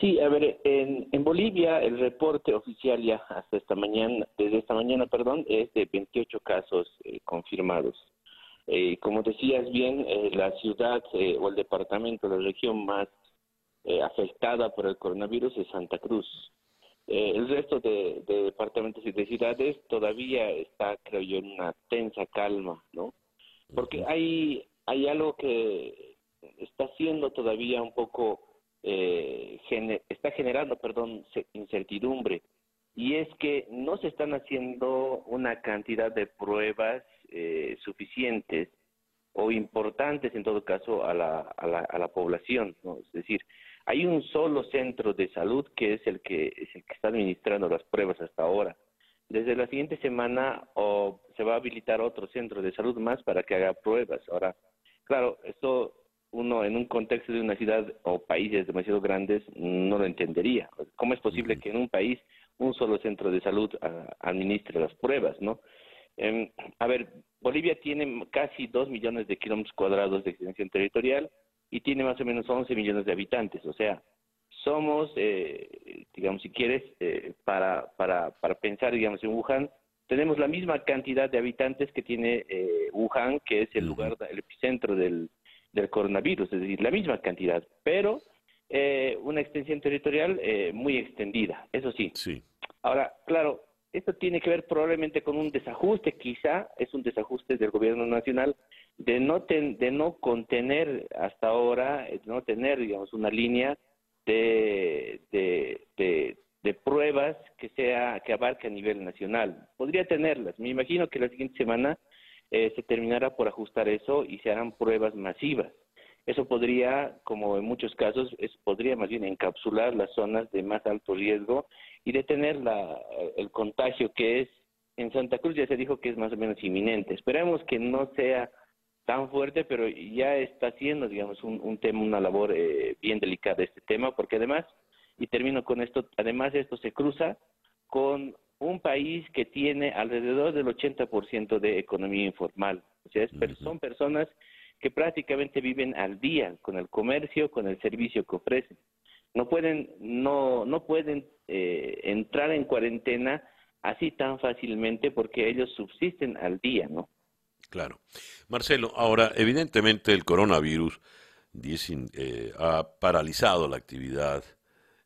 Sí, a ver, en, Bolivia el reporte oficial ya hasta esta mañana, desde esta mañana, perdón, es de 28 casos eh, confirmados. Eh, como decías bien, eh, la ciudad o el departamento, la región más afectada por el coronavirus es Santa Cruz. El resto de, departamentos y de ciudades todavía está, creo yo, en una tensa calma, ¿no? Porque hay, hay algo que está siendo todavía un poco, está generando, perdón, incertidumbre. Y es que no se están haciendo una cantidad de pruebas eh, suficientes o importantes en todo caso a la, a la, a la población, ¿no? Es decir, hay un solo centro de salud que es el que es el que está administrando las pruebas hasta ahora. Desde la siguiente semana o se va a habilitar otro centro de salud más para que haga pruebas. Ahora, claro, esto uno en un contexto de una ciudad o países demasiado grandes no lo entendería. ¿Cómo es posible que en un país un solo centro de salud ah, administre las pruebas, no? Em, a ver, Bolivia tiene casi 2 millones de kilómetros cuadrados de extensión territorial y tiene más o menos 11 millones de habitantes. O sea, somos, eh, digamos, si quieres, eh, para, para, para pensar, digamos, en Wuhan, tenemos la misma cantidad de habitantes que tiene eh, Wuhan, que es el lugar, el epicentro del, del coronavirus, es decir, la misma cantidad, pero una extensión territorial muy extendida, eso sí. Sí. Ahora, claro, esto tiene que ver probablemente con un desajuste, quizá es un desajuste del gobierno nacional de no de no contener hasta ahora, de no tener, digamos, una línea de, de, de, pruebas que sea que abarque a nivel nacional. Podría tenerlas. Me imagino que la siguiente semana eh, se terminará por ajustar eso y se harán pruebas masivas. Eso podría, como en muchos casos, es, podría más bien encapsular las zonas de más alto riesgo y detener la, el contagio que es en Santa Cruz ya se dijo que es más o menos inminente. Esperemos que no sea tan fuerte, pero ya está siendo, digamos, un, un tema, una labor eh, bien delicada este tema, porque además, y termino con esto, además esto se cruza con un país que tiene alrededor del 80% de economía informal. O sea, son personas que prácticamente viven al día con el comercio, con el servicio que ofrecen. No pueden, no, no pueden eh, entrar en cuarentena así tan fácilmente porque ellos subsisten al día, ¿no? Claro. Marcelo, ahora, evidentemente el coronavirus eh, ha paralizado la actividad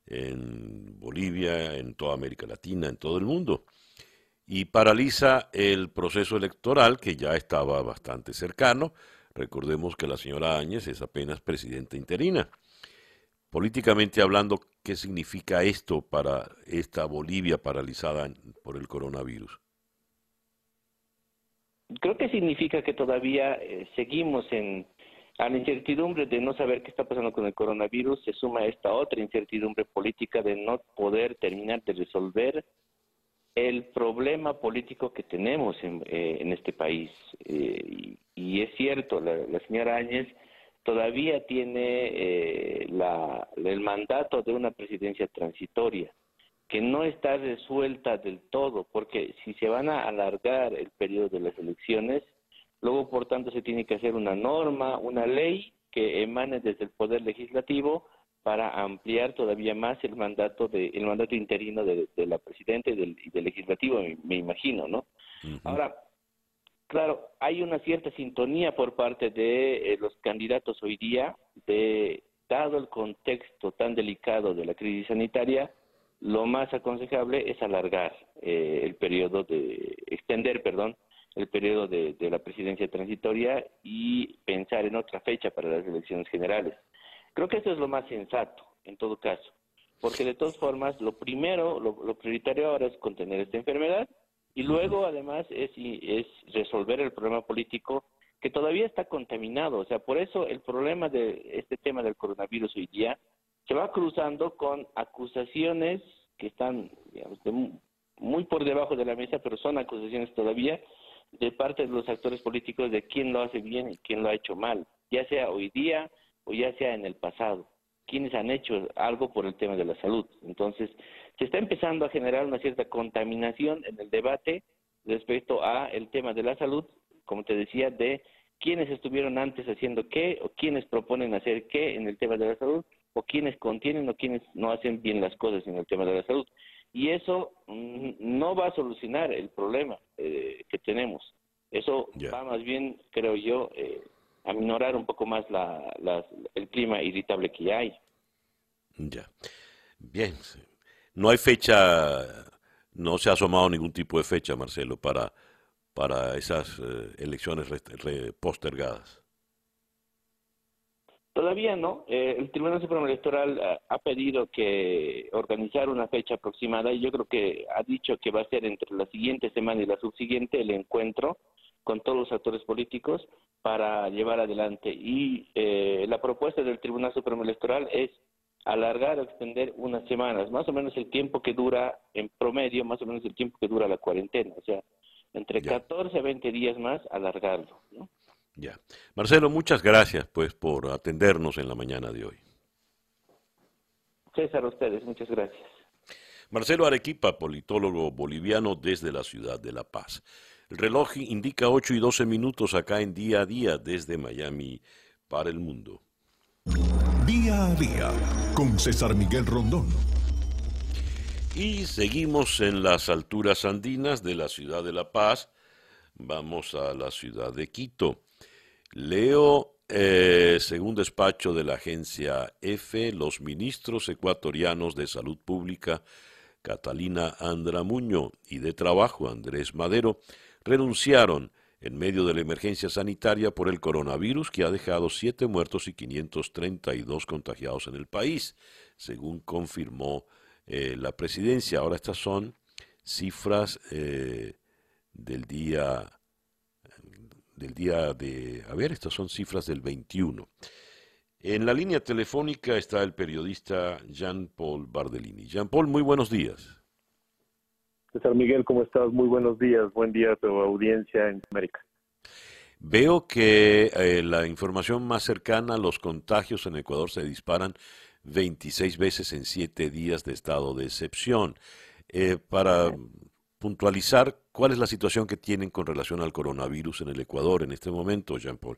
en Bolivia, en toda América Latina, en todo el mundo, y paraliza el proceso electoral que ya estaba bastante cercano Recordemos que la señora Áñez es apenas presidenta interina. Políticamente hablando, ¿qué significa esto para esta Bolivia paralizada por el coronavirus? Creo que significa que todavía eh, seguimos en a la incertidumbre de no saber qué está pasando con el coronavirus, se suma esta otra incertidumbre política de no poder terminar de resolver el problema político que tenemos en, eh, este país. Eh, y, es cierto, la, señora Áñez todavía tiene eh, el mandato de una presidencia transitoria, que no está resuelta del todo, porque si se van a alargar el periodo de las elecciones, luego por tanto se tiene que hacer una norma, una ley que emane desde el Poder Legislativo para ampliar todavía más el mandato de el mandato interino de, la presidenta y del, legislativo, me, imagino, ¿no? Ahora, claro, hay una cierta sintonía por parte de eh, los candidatos hoy día, de dado el contexto tan delicado de la crisis sanitaria, lo más aconsejable es alargar eh, el periodo de extender, perdón, el periodo de la presidencia transitoria y pensar en otra fecha para las elecciones generales. Creo que eso es lo más sensato, en todo caso, porque de todas formas, lo primero, lo, prioritario ahora es contener esta enfermedad y luego, además, es, es resolver el problema político que todavía está contaminado. O sea, por eso el problema de este tema del coronavirus hoy día se va cruzando con acusaciones que están digamos, muy por debajo de la mesa, pero son acusaciones todavía de parte de los actores políticos de quién lo hace bien y quién lo ha hecho mal, ya sea hoy día o ya sea en el pasado, quienes han hecho algo por el tema de la salud. Entonces, se está empezando a generar una cierta contaminación en el debate respecto a el tema de la salud, como te decía, de quiénes estuvieron antes haciendo qué o quiénes proponen hacer qué en el tema de la salud o quiénes contienen o quiénes no hacen bien las cosas en el tema de la salud. Y eso mm, no va a solucionar el problema eh, que tenemos. Eso va más bien, creo yo, eh, a minorar un poco más la, el clima irritable que hay. Ya. Bien. No hay fecha, no se ha asomado ningún tipo de fecha, Marcelo, para, para esas eh, elecciones postergadas. Todavía no. Eh, el Tribunal Supremo Electoral eh, ha pedido que organizar una fecha aproximada y yo creo que ha dicho que va a ser entre la siguiente semana y la subsiguiente el encuentro con todos los actores políticos para llevar adelante. Y eh, la propuesta del Tribunal Supremo Electoral es alargar o extender unas semanas, más o menos el tiempo que dura, en promedio, más o menos el tiempo que dura la cuarentena, o sea, entre 14 a 20 días más, alargarlo. ¿no? Ya. Marcelo, muchas gracias pues por atendernos en la mañana de hoy. César, a ustedes, muchas gracias. Marcelo Arequipa, politólogo boliviano desde la ciudad de La Paz. El reloj indica 8 y 12 minutos acá en día a día desde Miami para el mundo. Día a día con César Miguel Rondón. Y seguimos en las alturas andinas de la ciudad de La Paz. Vamos a la ciudad de Quito. Leo, eh, según despacho de la agencia EFE, los ministros ecuatorianos de Salud Pública, Catalina Andramuño, y de Trabajo, Andrés Madero, renunciaron en medio de la emergencia sanitaria por el coronavirus que ha dejado siete muertos y 532 contagiados en el país, según confirmó eh, la presidencia. Ahora estas son cifras eh, del día del día de, a ver, estas son cifras del 21. En la línea telefónica está el periodista Jean-Paul Bardellini. Jean-Paul, muy buenos días. César Miguel, ¿cómo estás? Muy buenos días. Buen día a tu audiencia en América. Veo que eh, la información más cercana, los contagios en Ecuador se disparan 26 veces en 7 días de estado de excepción. Eh, para puntualizar, ¿cuál es la situación que tienen con relación al coronavirus en el Ecuador en este momento, Jean-Paul?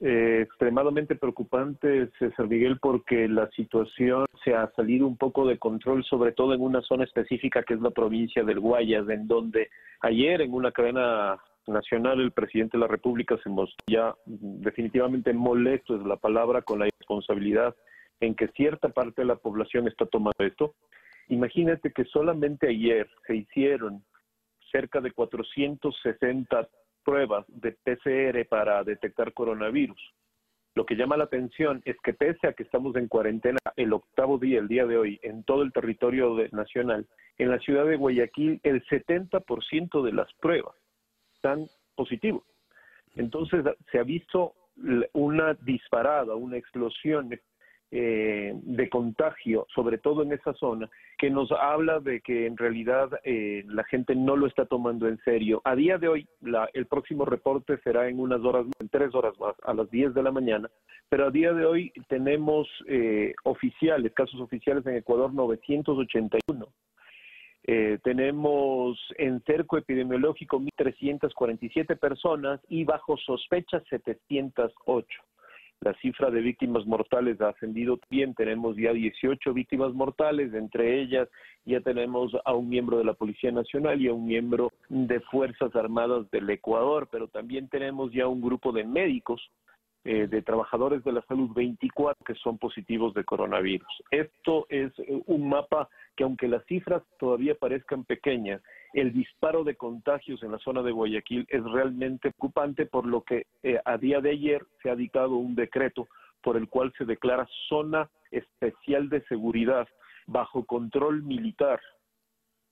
Eh, extremadamente preocupante, César Miguel, porque la situación se ha salido un poco de control, sobre todo en una zona específica que es la provincia del Guayas, en donde ayer en una cadena nacional el presidente de la República se mostró ya definitivamente molesto, es la palabra, con la responsabilidad en que cierta parte de la población está tomando esto. Imagínate que solamente ayer se hicieron cerca de 460 pruebas de PCR para detectar coronavirus. Lo que llama la atención es que pese a que estamos en cuarentena el octavo día, el día de hoy, en todo el territorio nacional, en la ciudad de Guayaquil el 70% de las pruebas están positivos. Entonces se ha visto una disparada, una explosión eh, de contagio, sobre todo en esa zona, que nos habla de que en realidad eh, la gente no lo está tomando en serio. A día de hoy, la, el próximo reporte será en unas horas, en tres horas más, a las 10 de la mañana, pero a día de hoy tenemos eh, oficiales, casos oficiales en Ecuador 981. Eh, tenemos en cerco epidemiológico 1.347 personas y bajo sospecha 708. La cifra de víctimas mortales ha ascendido bien, tenemos ya 18 víctimas mortales, entre ellas ya tenemos a un miembro de la Policía Nacional y a un miembro de Fuerzas Armadas del Ecuador, pero también tenemos ya un grupo de médicos eh, de trabajadores de la salud 24 que son positivos de coronavirus. Esto es eh, un mapa que aunque las cifras todavía parezcan pequeñas, el disparo de contagios en la zona de Guayaquil es realmente preocupante, por lo que eh, a día de ayer se ha dictado un decreto por el cual se declara zona especial de seguridad bajo control militar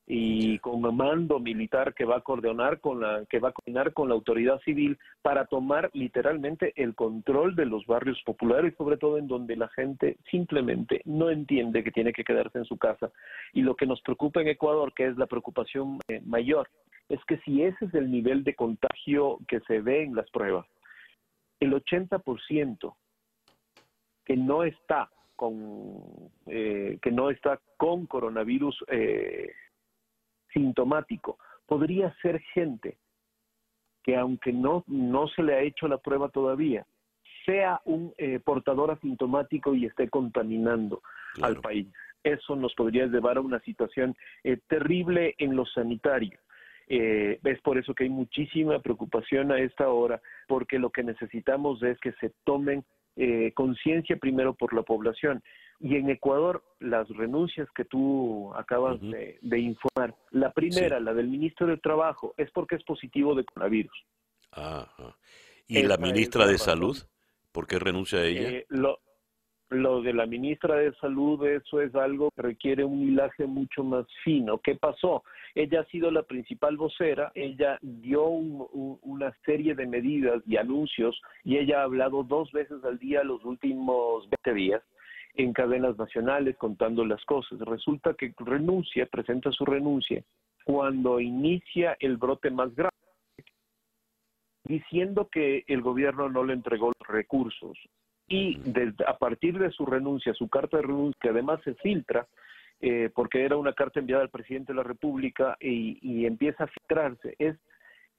y con mando militar que va a coordinar con la que va a coordinar con la autoridad civil para tomar literalmente el control de los barrios populares, sobre todo en donde la gente simplemente no entiende que tiene que quedarse en su casa. Y lo que nos preocupa en Ecuador, que es la preocupación eh, mayor, es que si ese es el nivel de contagio que se ve en las pruebas, el 80% que no está con eh, que no está con coronavirus eh, sintomático. Podría ser gente que aunque no, no se le ha hecho la prueba todavía, sea un eh, portador asintomático y esté contaminando al país. Eso nos podría llevar a una situación eh, terrible en lo sanitario. Eh, es por eso que hay muchísima preocupación a esta hora, porque lo que necesitamos es que se tomen conciencia primero por la población y en Ecuador, las renuncias que tú acabas de, informar, la primera, la del ministro de Trabajo, es porque es positivo de coronavirus. ¿Y la ministra de Salud? ¿Por qué renuncia a ella? Eh, lo, lo de la ministra de Salud, eso es algo que requiere un hilaje mucho más fino. ¿Qué pasó? Ella ha sido la principal vocera, ella dio una serie de medidas y anuncios y ella ha hablado dos veces al día los últimos 20 días en cadenas nacionales contando las cosas. Resulta que renuncia, presenta su renuncia cuando inicia el brote más grave, diciendo que el gobierno no le entregó los recursos. Y a partir de su renuncia, su carta de renuncia, que además se filtra, eh, porque era una carta enviada al presidente de la República y, y empieza a filtrarse, es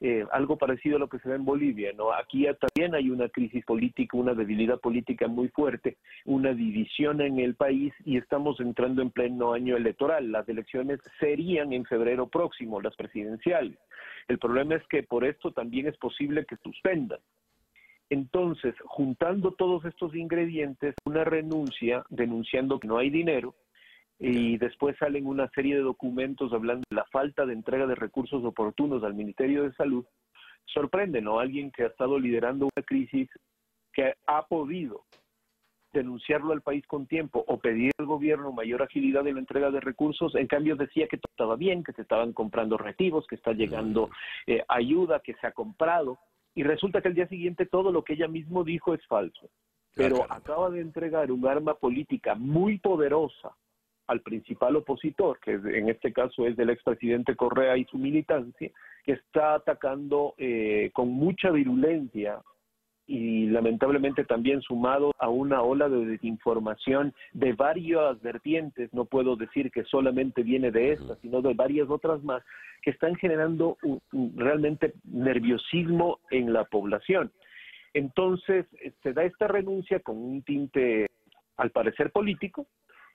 eh, algo parecido a lo que se ve en Bolivia, ¿no? Aquí también hay una crisis política, una debilidad política muy fuerte, una división en el país y estamos entrando en pleno año electoral. Las elecciones serían en febrero próximo, las presidenciales. El problema es que por esto también es posible que suspendan. Entonces, juntando todos estos ingredientes, una renuncia denunciando que no hay dinero, y después salen una serie de documentos hablando de la falta de entrega de recursos oportunos al Ministerio de Salud, sorprende, ¿no? Alguien que ha estado liderando una crisis que ha podido denunciarlo al país con tiempo o pedir al gobierno mayor agilidad en la entrega de recursos, en cambio decía que todo estaba bien, que se estaban comprando retivos, que está llegando eh, ayuda, que se ha comprado, y resulta que el día siguiente todo lo que ella mismo dijo es falso. Pero acaba de entregar un arma política muy poderosa al principal opositor, que en este caso es del expresidente Correa y su militancia, que está atacando eh, con mucha virulencia y lamentablemente también sumado a una ola de desinformación de varias vertientes, no puedo decir que solamente viene de esta, sino de varias otras más, que están generando realmente nerviosismo en la población. Entonces, se da esta renuncia con un tinte, al parecer, político,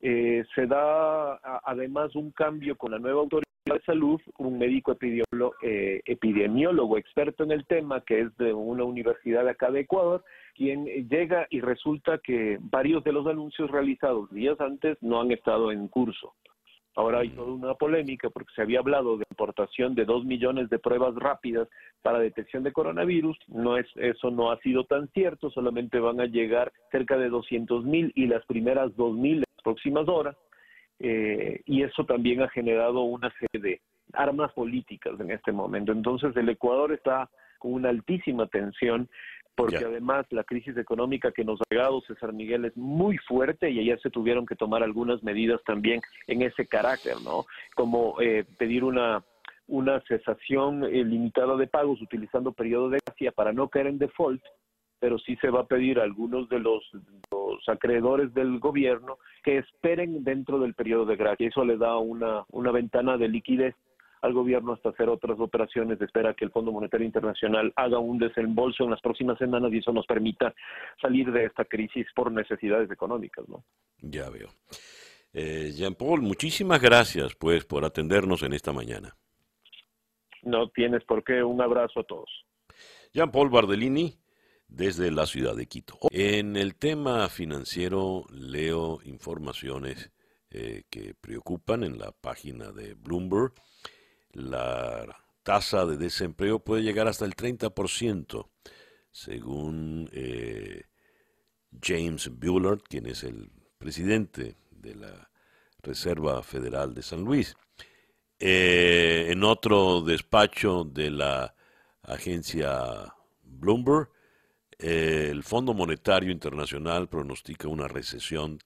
eh, se da además un cambio con la nueva autoridad de salud, un médico epidemiólogo, eh, epidemiólogo experto en el tema, que es de una universidad acá de Ecuador, quien llega y resulta que varios de los anuncios realizados días antes no han estado en curso. Ahora hay toda una polémica porque se había hablado de importación de dos millones de pruebas rápidas para detección de coronavirus. No es, eso no ha sido tan cierto, solamente van a llegar cerca de 200 mil y las primeras dos mil próximas horas. Eh, y eso también ha generado una serie de armas políticas en este momento. Entonces el Ecuador está con una altísima tensión porque además la crisis económica que nos ha llegado, César Miguel, es muy fuerte y ayer se tuvieron que tomar algunas medidas también en ese carácter, ¿no? Como eh, pedir una una cesación eh, limitada de pagos utilizando periodo de gracia para no caer en default, pero sí se va a pedir a algunos de los, los acreedores del gobierno que esperen dentro del periodo de gracia. Eso le da una, una ventana de liquidez al gobierno hasta hacer otras operaciones. Espera que el Fondo Monetario Internacional haga un desembolso en las próximas semanas y eso nos permita salir de esta crisis por necesidades económicas, ¿no? Ya veo. Eh, Jean Paul, muchísimas gracias pues por atendernos en esta mañana. No tienes por qué. Un abrazo a todos. Jean Paul Bardellini desde la ciudad de Quito. En el tema financiero leo informaciones eh, que preocupan en la página de Bloomberg. La tasa de desempleo puede llegar hasta el 30%, según eh, James Bullard, quien es el presidente de la Reserva Federal de San Luis. Eh, en otro despacho de la agencia Bloomberg, el Fondo Monetario Internacional pronostica una recesión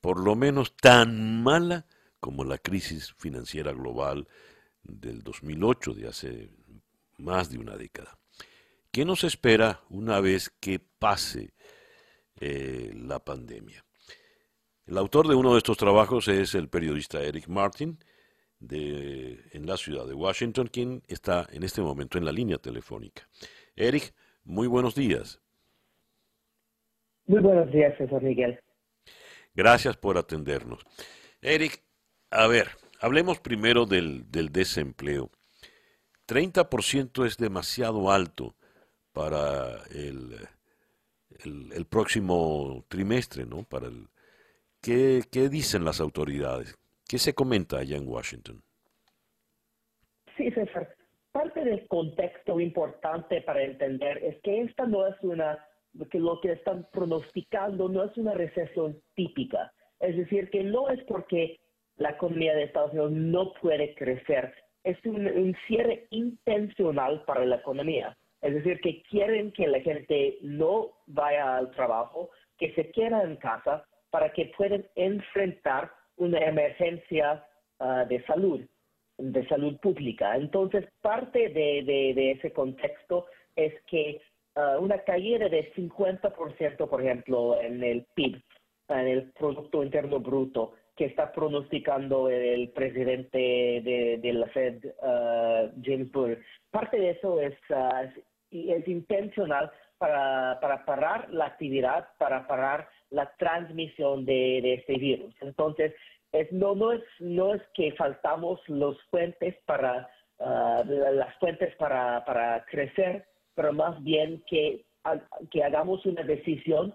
por lo menos tan mala como la crisis financiera global del 2008, de hace más de una década. ¿Qué nos espera una vez que pase eh, la pandemia? El autor de uno de estos trabajos es el periodista Eric Martin, de, en la ciudad de Washington, quien está en este momento en la línea telefónica. Eric, muy buenos días. Muy buenos días, César Miguel. Gracias por atendernos. Eric, a ver, hablemos primero del, del desempleo. 30% es demasiado alto para el, el, el, próximo trimestre, ¿no? Para el, ¿qué, ¿Qué dicen las autoridades? ¿Qué se comenta allá en Washington? Sí, César. Parte del contexto importante para entender es que esta no es una, que lo que están pronosticando no es una recesión típica. Es decir, que no es porque la economía de Estados Unidos no puede crecer, es un, cierre intencional para la economía. Es decir, que quieren que la gente no vaya al trabajo, que se quede en casa para que puedan enfrentar una emergencia uh, de salud, de salud pública. Entonces, parte de, ese contexto es que uh, una caída de 50%, por ejemplo, en el PIB, en el Producto Interno Bruto, que está pronosticando el presidente de, la Fed, uh, James Bull, parte de eso es, es intencional para, para parar la actividad, para parar la transmisión de, de este virus. Entonces, es, no, no, es, no es que faltamos los fuentes para, uh, las fuentes para, para crecer, pero más bien que, que hagamos una decisión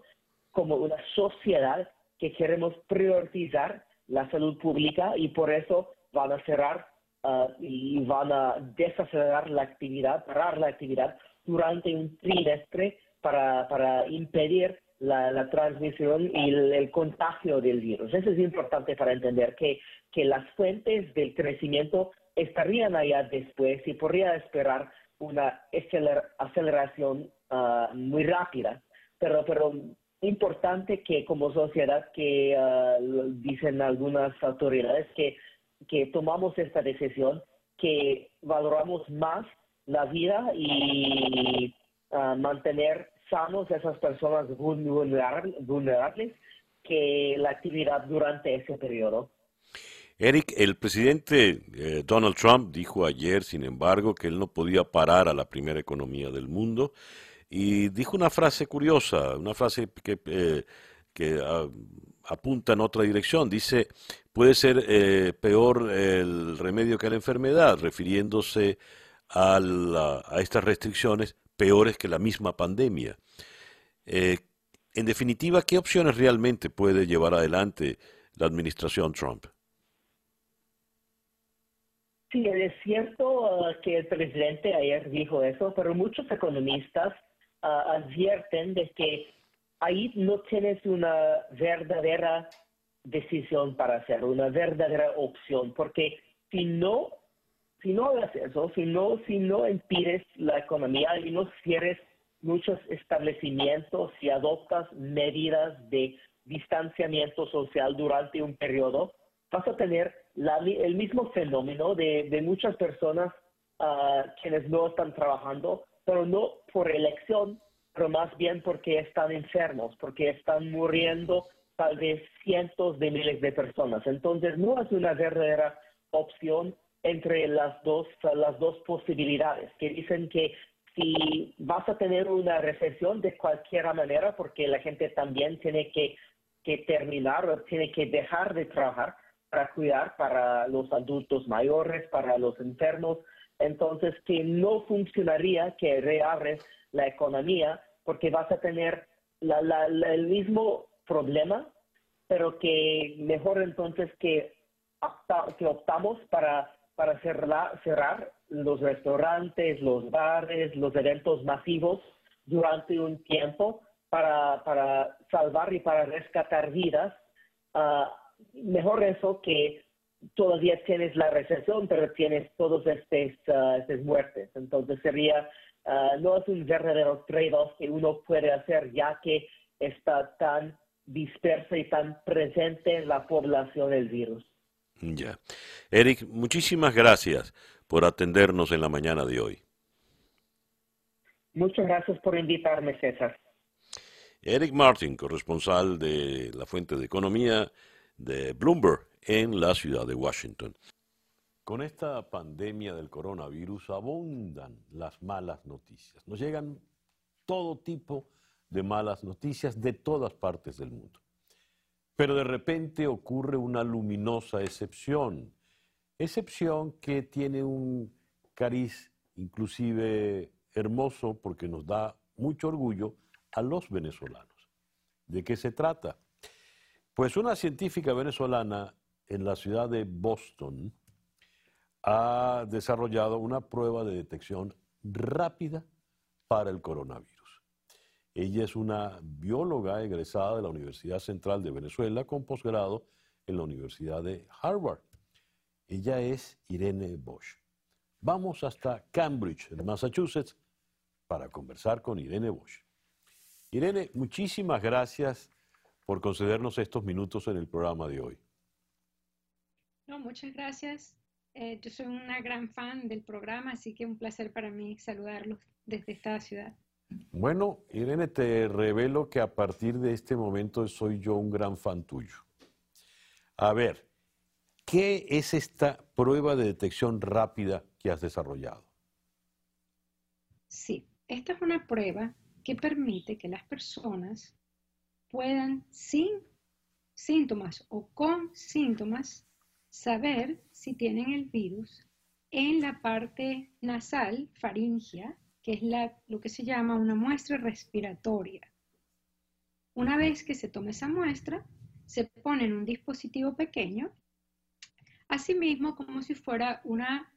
como una sociedad que queremos priorizar la salud pública y por eso van a cerrar uh, y van a desacelerar la actividad, parar la actividad durante un trimestre para, para impedir la, transmisión y el, contagio del virus. Eso es importante para entender que, que las fuentes del crecimiento estarían allá después y podría esperar una aceleración uh, muy rápida. Pero, pero importante que como sociedad que uh, dicen algunas autoridades que, que tomamos esta decisión, que valoramos más la vida y uh, mantener esas personas vulnerables que la actividad durante ese periodo. Eric, el presidente eh, Donald Trump dijo ayer, sin embargo, que él no podía parar a la primera economía del mundo y dijo una frase curiosa, una frase que, eh, uh, apunta en otra dirección. Dice, puede ser eh, peor el remedio que la enfermedad, refiriéndose a estas restricciones peores que la misma pandemia. Eh, en definitiva, ¿qué opciones realmente puede llevar adelante la administración Trump? Sí, es cierto uh, que el presidente ayer dijo eso, pero muchos economistas uh, advierten de que ahí no tienes una verdadera decisión para hacer, una verdadera opción, porque si no si no hagas eso, si no, si no impides la economía y no cierres muchos establecimientos y adoptas medidas de distanciamiento social durante un periodo, vas a tener la, el mismo fenómeno de, de muchas personas uh, quienes no están trabajando, pero no por elección, pero más bien porque están enfermos, porque están muriendo tal vez cientos de miles de personas. Entonces, no es una verdadera opción entre las dos, las dos posibilidades, que dicen que si vas a tener una recesión de cualquier manera, porque la gente también tiene que, que terminar o tiene que dejar de trabajar para cuidar para los adultos mayores, para los enfermos, entonces que no funcionaría que reabres la economía porque vas a tener el mismo problema, pero que mejor entonces que optamos para, para cerrar, los restaurantes, los bares, los eventos masivos durante un tiempo para, salvar y para rescatar vidas. Uh, mejor eso que todavía tienes la recesión, pero tienes todas estas, uh, muertes. Entonces sería, uh, no es un verdadero trade-off que uno puede hacer ya que está tan dispersa y tan presente en la población el virus. Ya. Eric, muchísimas gracias por atendernos en la mañana de hoy. Muchas gracias por invitarme, César. Eric Martin, corresponsal de la Fuente de Economía de Bloomberg en la ciudad de Washington. Con esta pandemia del coronavirus abundan las malas noticias. Nos llegan todo tipo de malas noticias de todas partes del mundo. Pero de repente ocurre una luminosa excepción, excepción que tiene un cariz inclusive hermoso porque nos da mucho orgullo a los venezolanos. ¿De qué se trata? Pues una científica venezolana en la ciudad de Boston ha desarrollado una prueba de detección rápida para el coronavirus. Ella es una bióloga egresada de la Universidad Central de Venezuela con posgrado en la Universidad de Harvard. Ella es Irene Bosch. Vamos hasta Cambridge, en Massachusetts, para conversar con Irene Bosch. Irene, muchísimas gracias por concedernos estos minutos en el programa de hoy. No, muchas gracias. Eh, yo soy una gran fan del programa, así que un placer para mí saludarlos desde esta ciudad. Bueno, Irene, te revelo que a partir de este momento soy yo un gran fan tuyo. A ver, ¿qué es esta prueba de detección rápida que has desarrollado? Sí, esta es una prueba que permite que las personas puedan sin síntomas o con síntomas saber si tienen el virus en la parte nasal, faringea, que es lo que se llama una muestra respiratoria. Una vez que se tome esa muestra, se pone en un dispositivo pequeño, asimismo como si fuera una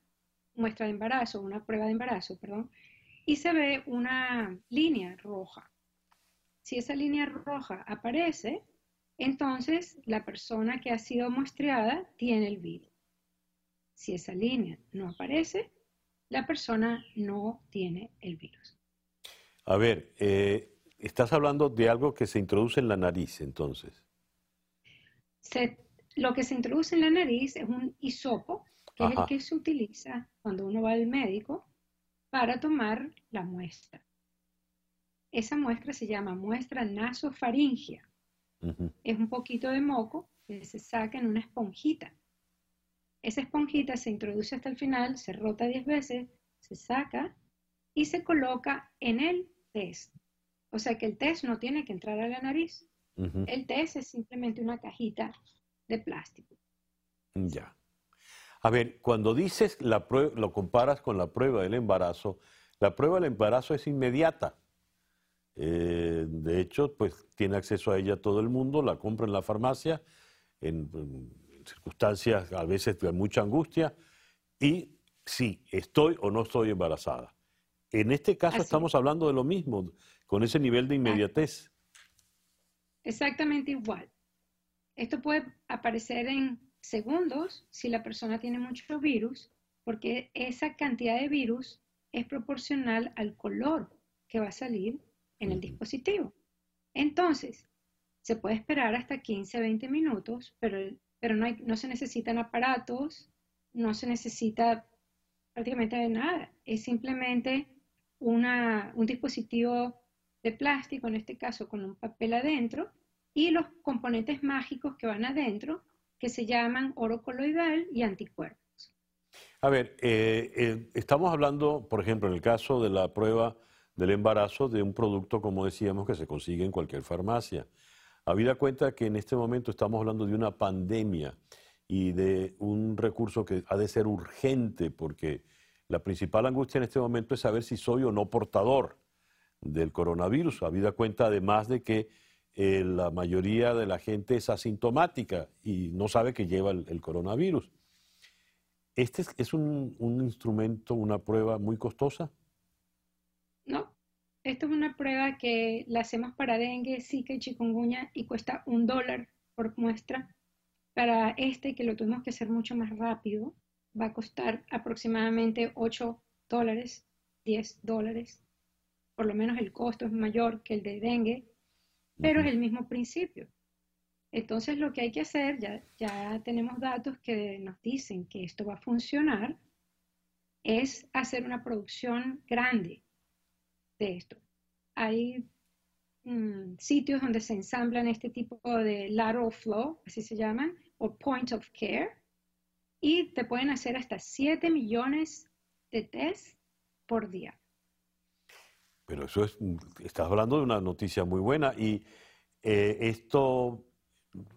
muestra de embarazo, una prueba de embarazo, perdón, y se ve una línea roja. Si esa línea roja aparece, entonces la persona que ha sido muestreada tiene el virus. Si esa línea no aparece, la persona no tiene el virus. A ver, eh, estás hablando de algo que se introduce en la nariz, entonces. lo que se introduce en la nariz es un hisopo, que es el que se utiliza cuando uno va al médico para tomar la muestra. Esa muestra se llama muestra nasofaringea. Es un poquito de moco que se saca en una esponjita. Esa esponjita se introduce hasta el final, se rota 10 veces, se saca y se coloca en el test. O sea que el test no tiene que entrar a la nariz. El test es simplemente una cajita de plástico. Ya. A ver, cuando dices la prueba, lo comparas con la prueba del embarazo, la prueba del embarazo es inmediata. Eh, de hecho, pues tiene acceso a ella todo el mundo, la compra en la farmacia, en, circunstancias a veces de mucha angustia, y sí, estoy o no estoy embarazada. En este caso estamos hablando de lo mismo, con ese nivel de inmediatez. Exactamente igual. Esto puede aparecer en segundos si la persona tiene mucho virus, porque esa cantidad de virus es proporcional al color que va a salir en el dispositivo. Entonces, se puede esperar hasta 15 20 minutos, pero, pero no, se necesitan aparatos, no se necesita prácticamente nada. Es simplemente un dispositivo de plástico, en este caso con un papel adentro, y los componentes mágicos que van adentro, que se llaman oro coloidal y anticuerpos. A ver, eh, eh, estamos hablando, por ejemplo, en el caso de la prueba del embarazo, de un producto, como decíamos, que se consigue en cualquier farmacia. Habida cuenta que en este momento estamos hablando de una pandemia y de un recurso que ha de ser urgente, porque la principal angustia en este momento es saber si soy o no portador del coronavirus, habida cuenta además de que eh, la mayoría de la gente es asintomática y no sabe que lleva el coronavirus. ¿Este es, un, instrumento, una prueba muy costosa? Esto es una prueba que la hacemos para dengue, zika y chikungunya y cuesta un dólar por muestra. Para este, que lo tuvimos que hacer mucho más rápido, va a costar aproximadamente 8 dólares, 10 dólares. Por lo menos el costo es mayor que el de dengue, pero es el mismo principio. Entonces lo que hay que hacer, ya, ya tenemos datos que nos dicen que esto va a funcionar, es hacer una producción grande de esto. Hay mm, sitios donde se ensamblan este tipo de lateral flow, así se llaman, o point of care, y te pueden hacer hasta 7 millones de test por día. Pero eso es, estás hablando de una noticia muy buena y eh, esto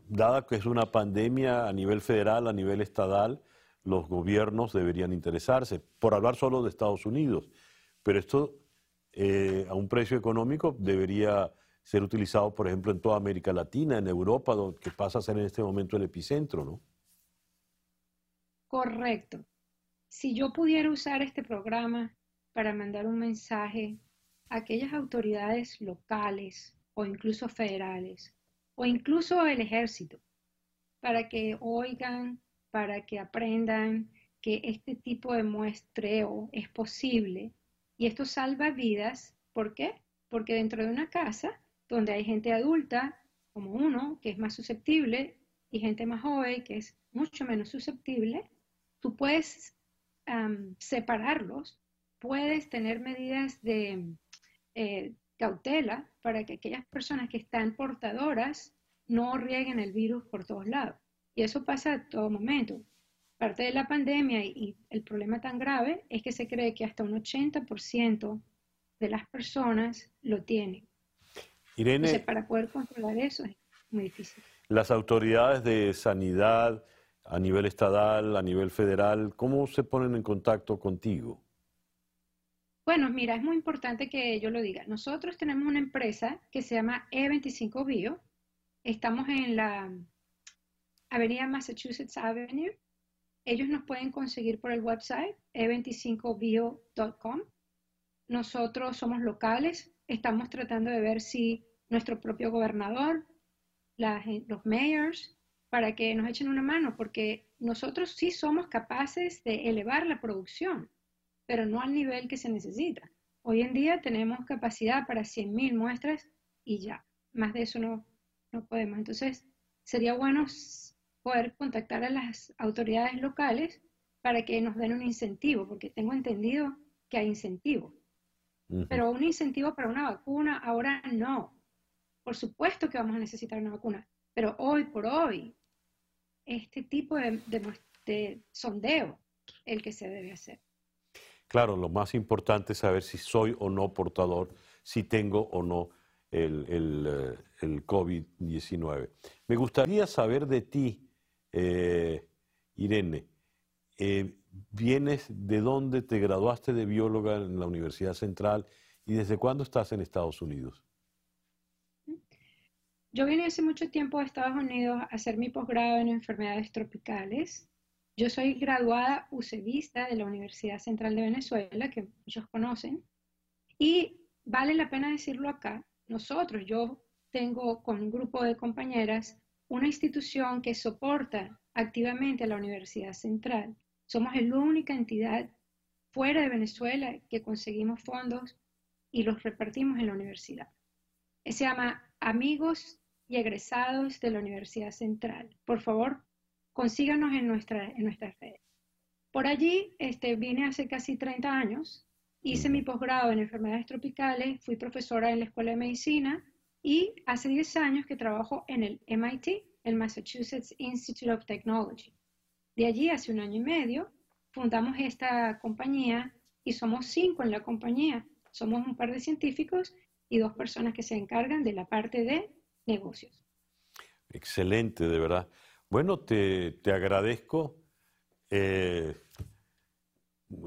dada que es una pandemia a nivel federal, a nivel estatal, los gobiernos deberían interesarse, por hablar solo de Estados Unidos. Pero esto eh, a un precio económico debería ser utilizado, por ejemplo, en toda América Latina, en Europa, que pasa a ser en este momento el epicentro, ¿no? Correcto. Si yo pudiera usar este programa para mandar un mensaje a aquellas autoridades locales o incluso federales o incluso el ejército, para que oigan, para que aprendan que este tipo de muestreo es posible y esto salva vidas. ¿Por qué? Porque dentro de una casa donde hay gente adulta, como uno, que es más susceptible, y gente más joven, que es mucho menos susceptible, tú puedes separarlos, puedes tener medidas de eh, cautela para que aquellas personas que están portadoras no rieguen el virus por todos lados. Y eso pasa a todo momento. Parte de la pandemia y el problema tan grave es que se cree que hasta un 80% de las personas lo tienen. Irene, para poder controlar eso es muy difícil. Las autoridades de sanidad a nivel estatal, a nivel federal, ¿cómo se ponen en contacto contigo? Bueno, mira, es muy importante que yo lo diga. Nosotros tenemos una empresa que se llama E25 Bio. Estamos en la Avenida Massachusetts Avenue. Ellos nos pueden conseguir por el website e25bio.com. Nosotros somos locales. Estamos tratando de ver si nuestro propio gobernador, los mayors, para que nos echen una mano, porque nosotros sí somos capaces de elevar la producción pero no al nivel que se necesita. Hoy en día tenemos capacidad para 100.000 muestras y ya, más de eso no, no podemos. Entonces, sería bueno poder contactar a las autoridades locales para que nos den un incentivo, porque tengo entendido que hay incentivo. Pero un incentivo para una vacuna ahora no. Por supuesto que vamos a necesitar una vacuna, pero hoy por hoy, este tipo de, de sondeo el que se debe hacer. Claro, lo más importante es saber si soy o no portador, si tengo o no el, el, eh, COVID-19. Me gustaría saber de ti, eh, Irene. Eh, ¿Vienes de dónde te graduaste de bióloga en la Universidad Central y desde cuándo estás en Estados Unidos? Yo vine hace mucho tiempo a Estados Unidos a hacer mi posgrado en enfermedades tropicales yo soy graduada UCEVista de la Universidad Central de Venezuela, que muchos conocen, y vale la pena decirlo acá, nosotros, yo tengo con un grupo de compañeras una institución que soporta activamente a la Universidad Central. Somos la única entidad fuera de Venezuela que conseguimos fondos y los repartimos en la universidad. Se llama Amigos y Egresados de la Universidad Central. Por favor, consíganos en, nuestra, en nuestras redes. Por allí este, vine hace casi 30 años, hice mi posgrado en enfermedades tropicales, fui profesora en la Escuela de Medicina y hace 10 años que trabajo en el MIT, el Massachusetts Institute of Technology. De allí, hace un año y medio, fundamos esta compañía y somos cinco en la compañía. Somos un par de científicos y dos personas que se encargan de la parte de negocios. Excelente, de verdad. Bueno, te, te agradezco eh,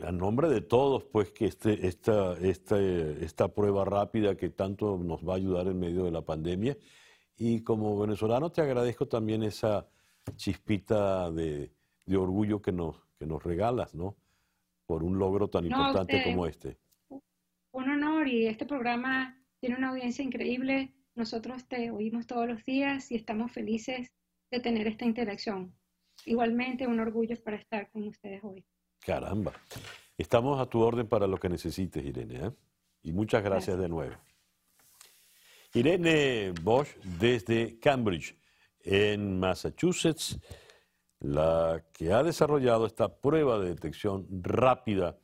a nombre de todos, pues que este, esta, esta, esta prueba rápida que tanto nos va a ayudar en medio de la pandemia. Y como venezolano te agradezco también esa chispita de, de orgullo que nos, que nos regalas, ¿no? Por un logro tan importante como este. Un honor y este programa tiene una audiencia increíble. Nosotros te oímos todos los días y estamos felices de tener esta interacción. Igualmente, un orgullo para estar con ustedes hoy. Caramba. Estamos a tu orden para lo que necesites, Irene. ¿eh? Y muchas gracias, gracias de nuevo. Irene Bosch desde Cambridge, en Massachusetts la que ha desarrollado esta prueba de detección rápida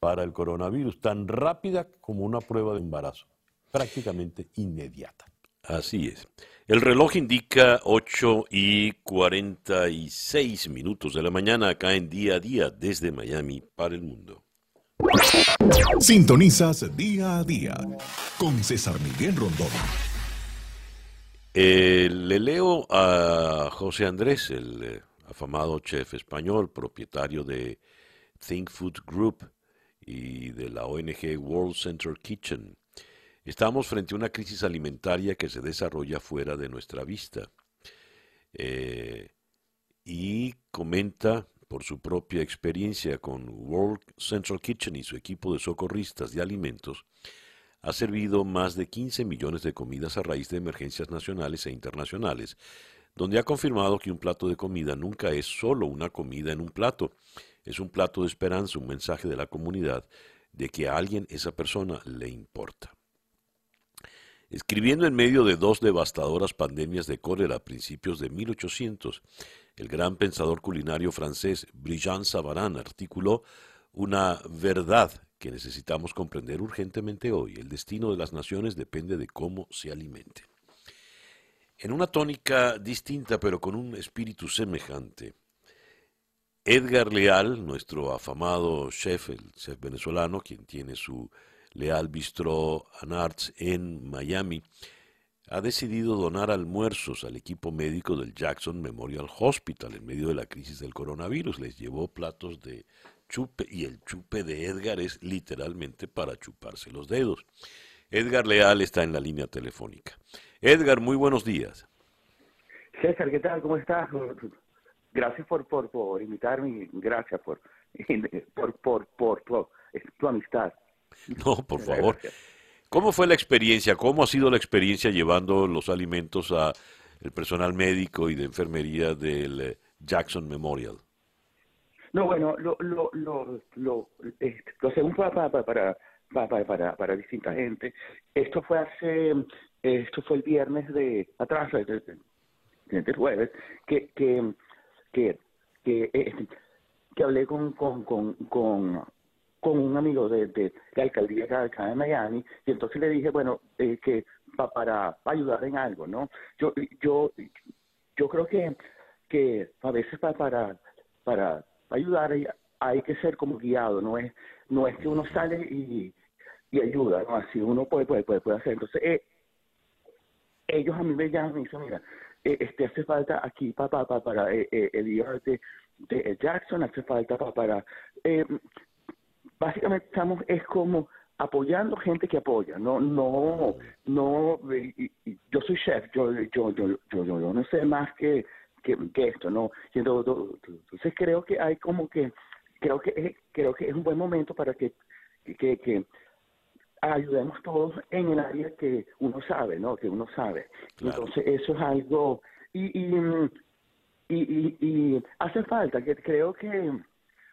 para el coronavirus, tan rápida como una prueba de embarazo, prácticamente inmediata. Así es. El reloj indica 8 y 46 minutos de la mañana acá en día a día desde Miami para el mundo. Sintonizas día a día con César Miguel Rondón. Eh, le leo a José Andrés, el eh, afamado chef español, propietario de Think Food Group y de la ONG World Center Kitchen. Estamos frente a una crisis alimentaria que se desarrolla fuera de nuestra vista. Eh, y comenta por su propia experiencia con World Central Kitchen y su equipo de socorristas de alimentos, ha servido más de 15 millones de comidas a raíz de emergencias nacionales e internacionales, donde ha confirmado que un plato de comida nunca es solo una comida en un plato, es un plato de esperanza, un mensaje de la comunidad de que a alguien esa persona le importa. Escribiendo en medio de dos devastadoras pandemias de cólera a principios de 1800, el gran pensador culinario francés Brigitte Savarin articuló una verdad que necesitamos comprender urgentemente hoy. El destino de las naciones depende de cómo se alimenten. En una tónica distinta pero con un espíritu semejante, Edgar Leal, nuestro afamado chef, el chef venezolano, quien tiene su Leal Bistro Arts en Miami, ha decidido donar almuerzos al equipo médico del Jackson Memorial Hospital en medio de la crisis del coronavirus. Les llevó platos de chupe y el chupe de Edgar es literalmente para chuparse los dedos. Edgar Leal está en la línea telefónica. Edgar, muy buenos días. César, ¿qué tal? ¿Cómo estás? Gracias por, por, por invitarme gracias por, por, por, por tu amistad. No, por favor. ¿Cómo fue la experiencia? ¿Cómo ha sido la experiencia llevando los alimentos a el personal médico y de enfermería del eh, Jackson Memorial? No, bueno, lo, lo, lo, lo, lo según para, para, para, para, para, distinta gente. Esto fue hace, esto fue el viernes de atrás, el, jueves, que, que, que, eh, que hablé con, con, con, con un amigo de, de, la alcaldía de Miami y entonces le dije bueno eh, que para, ayudar en algo no yo yo yo creo que que a veces para para para ayudar hay, que ser como guiado no es no es que uno sale y, y ayuda no así uno puede puede puede, puede hacer entonces eh, ellos a mí me llaman y dicen mira eh, este hace falta aquí para para, para eh, el IR de, de Jackson hace falta para, para básicamente estamos es como apoyando gente que apoya, no, no, no, yo soy chef, yo, yo, yo, yo, yo, no sé más que, que, esto, no, entonces creo que hay como que, creo que es, creo que es un buen momento para que, que, que ayudemos todos en el área que uno sabe, ¿no? Que uno sabe. Entonces eso es algo y y, y y, y hace falta que creo que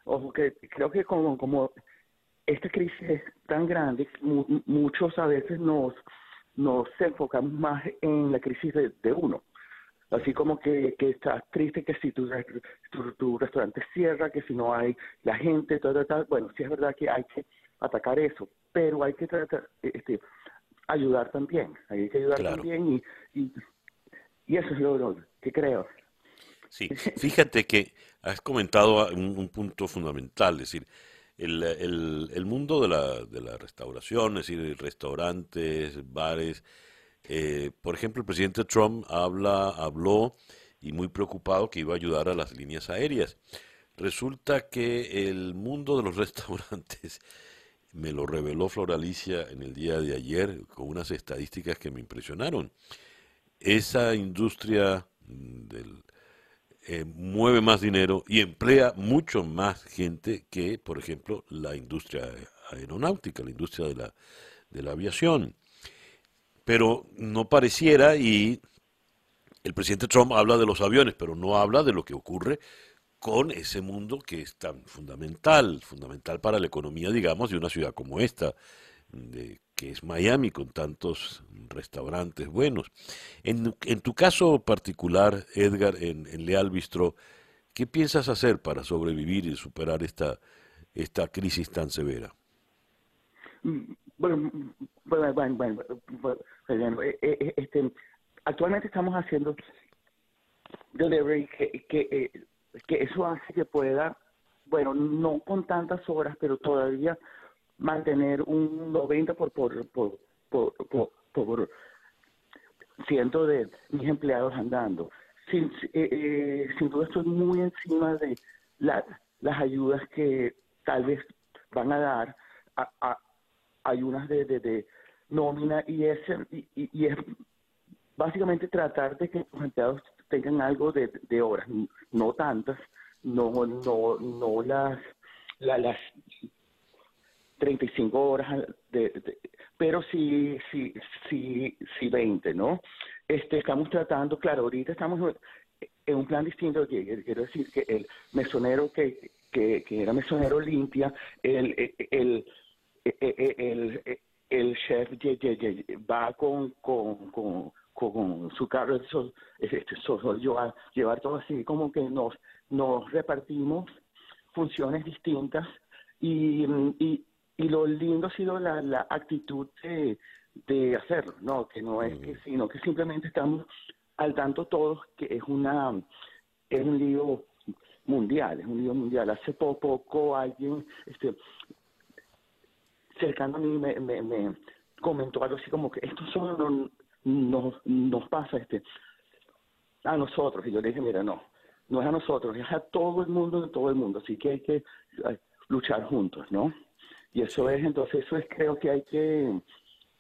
ojo que creo que como como esta crisis es tan grande, muchos a veces nos, nos enfocamos más en la crisis de, uno. Así como que, que estás triste que si tu, tu, restaurante cierra, que si no hay la gente, todo, tal. Bueno, sí es verdad que hay que atacar eso, pero hay que tratar, este, ayudar también. Hay que ayudar también y, y, y, eso es lo, que creo. Sí, fíjate que has comentado un, punto fundamental, es decir, el, el, mundo de la, de la restauración, es decir, restaurantes, bares. Eh, por ejemplo, el presidente Trump habla, habló y muy preocupado que iba a ayudar a las líneas aéreas. Resulta que el mundo de los restaurantes me lo reveló Floralicia en el día de ayer con unas estadísticas que me impresionaron. Esa industria del, eh, mueve más dinero y emplea mucho más gente que, por ejemplo, la industria aeronáutica, la industria de la, de la aviación. Pero no pareciera, y el presidente Trump habla de los aviones, pero no habla de lo que ocurre con ese mundo que es tan fundamental, fundamental para la economía, digamos, de una ciudad como esta, de, que es Miami, con tantos restaurantes buenos. En, en tu caso particular, Edgar, en, Leal Bistro, ¿qué piensas hacer para sobrevivir y superar esta, esta crisis tan severa? Bueno, bueno, bueno, bueno este, actualmente estamos haciendo delivery que, que eh, que eso hace que pueda, bueno, no con tantas horas, pero todavía mantener un 90 por, por, por, por, por, ciento de mis empleados andando. Sin, eh, eh, sin duda estoy muy encima de las ayudas que tal vez van a dar a, a ayudas de, de, de, nómina y, ese, y, y, es básicamente tratar de que los empleados tengan algo de, de horas, no tantas, no, no, no las, las 35 horas, pero sí, sí, sí, sí 20, ¿no? Este, estamos tratando, claro, ahorita estamos en un plan distinto, quiero decir que el mesonero que, que, era mesonero limpia, el, el, el, el, el chef va con, con, con con su carro, eso, este, llevar, llevar todo así, como que nos, nos repartimos funciones distintas y, y, y lo lindo ha sido la, la actitud de, de hacerlo, ¿no? Que no es que, sino que simplemente estamos al tanto todos que es una, es un lío mundial, es un lío mundial. Hace poco, poco alguien, este, cercano a mí me, me, me comentó algo así como que esto son nos, nos pasa este a nosotros. Y yo le dije, mira, no, no es a nosotros, es a todo el mundo, de todo el mundo. Así que hay que luchar juntos, ¿no? Y eso es, entonces, eso es, creo que hay que,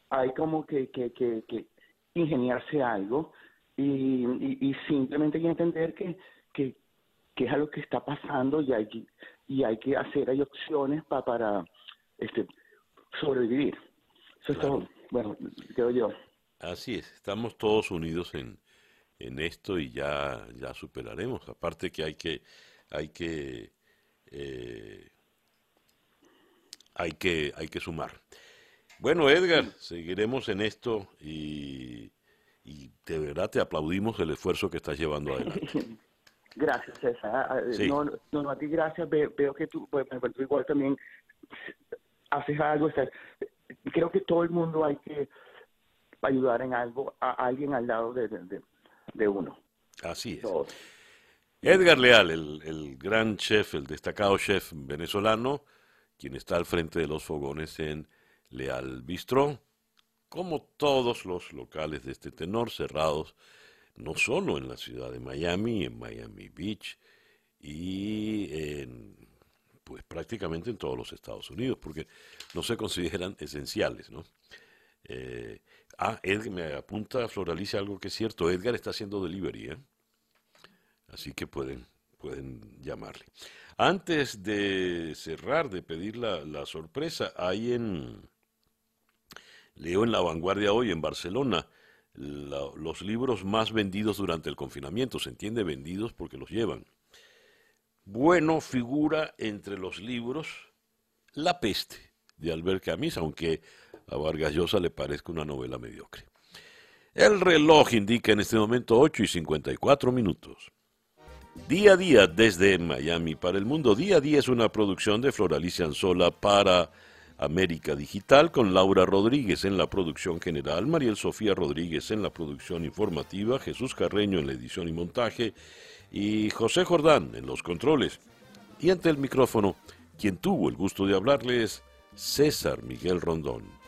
hay como que, que, que, que ingeniarse algo y, y, simplemente hay que entender que, que, que es algo que está pasando y hay que, y hay que hacer, hay opciones para para este, sobrevivir. Eso es todo, bueno, creo yo. Así es, estamos todos unidos en, en esto y ya, ya superaremos. Aparte que hay que, hay que, eh, hay que, hay que sumar. Bueno, Edgar, seguiremos en esto y, y de verdad te aplaudimos el esfuerzo que estás llevando adelante. Gracias, César. Ah, ah, no, no, a ti gracias. Veo, que tú, pues, igual también haces algo. creo que todo el mundo hay que ayudar en algo a alguien al lado de, de, uno. Así es. Edgar Leal, el, el, gran chef, el destacado chef venezolano, quien está al frente de los fogones en Leal Bistro, como todos los locales de este tenor cerrados, no solo en la ciudad de Miami, en Miami Beach y en, pues prácticamente en todos los Estados Unidos, porque no se consideran esenciales, ¿no? Eh, Ah, Edgar me apunta Floralicia algo que es cierto. Edgar está haciendo delivery, ¿eh? Así que pueden, pueden llamarle. Antes de cerrar, de pedir la, sorpresa, hay en. Leo en La Vanguardia hoy, en Barcelona, los libros más vendidos durante el confinamiento. Se entiende vendidos porque los llevan. Bueno, figura entre los libros La peste de Albert Camus, aunque a Vargas Llosa le parezca una novela mediocre. El reloj indica en este momento 8 y 54 minutos. Día a día desde Miami para el mundo. Día a día es una producción de Floralicia Anzola para América Digital con Laura Rodríguez en la producción general, Mariel Sofía Rodríguez en la producción informativa, Jesús Carreño en la edición y montaje y José Jordán en los controles. Y ante el micrófono, quien tuvo el gusto de hablarles, César Miguel Rondón.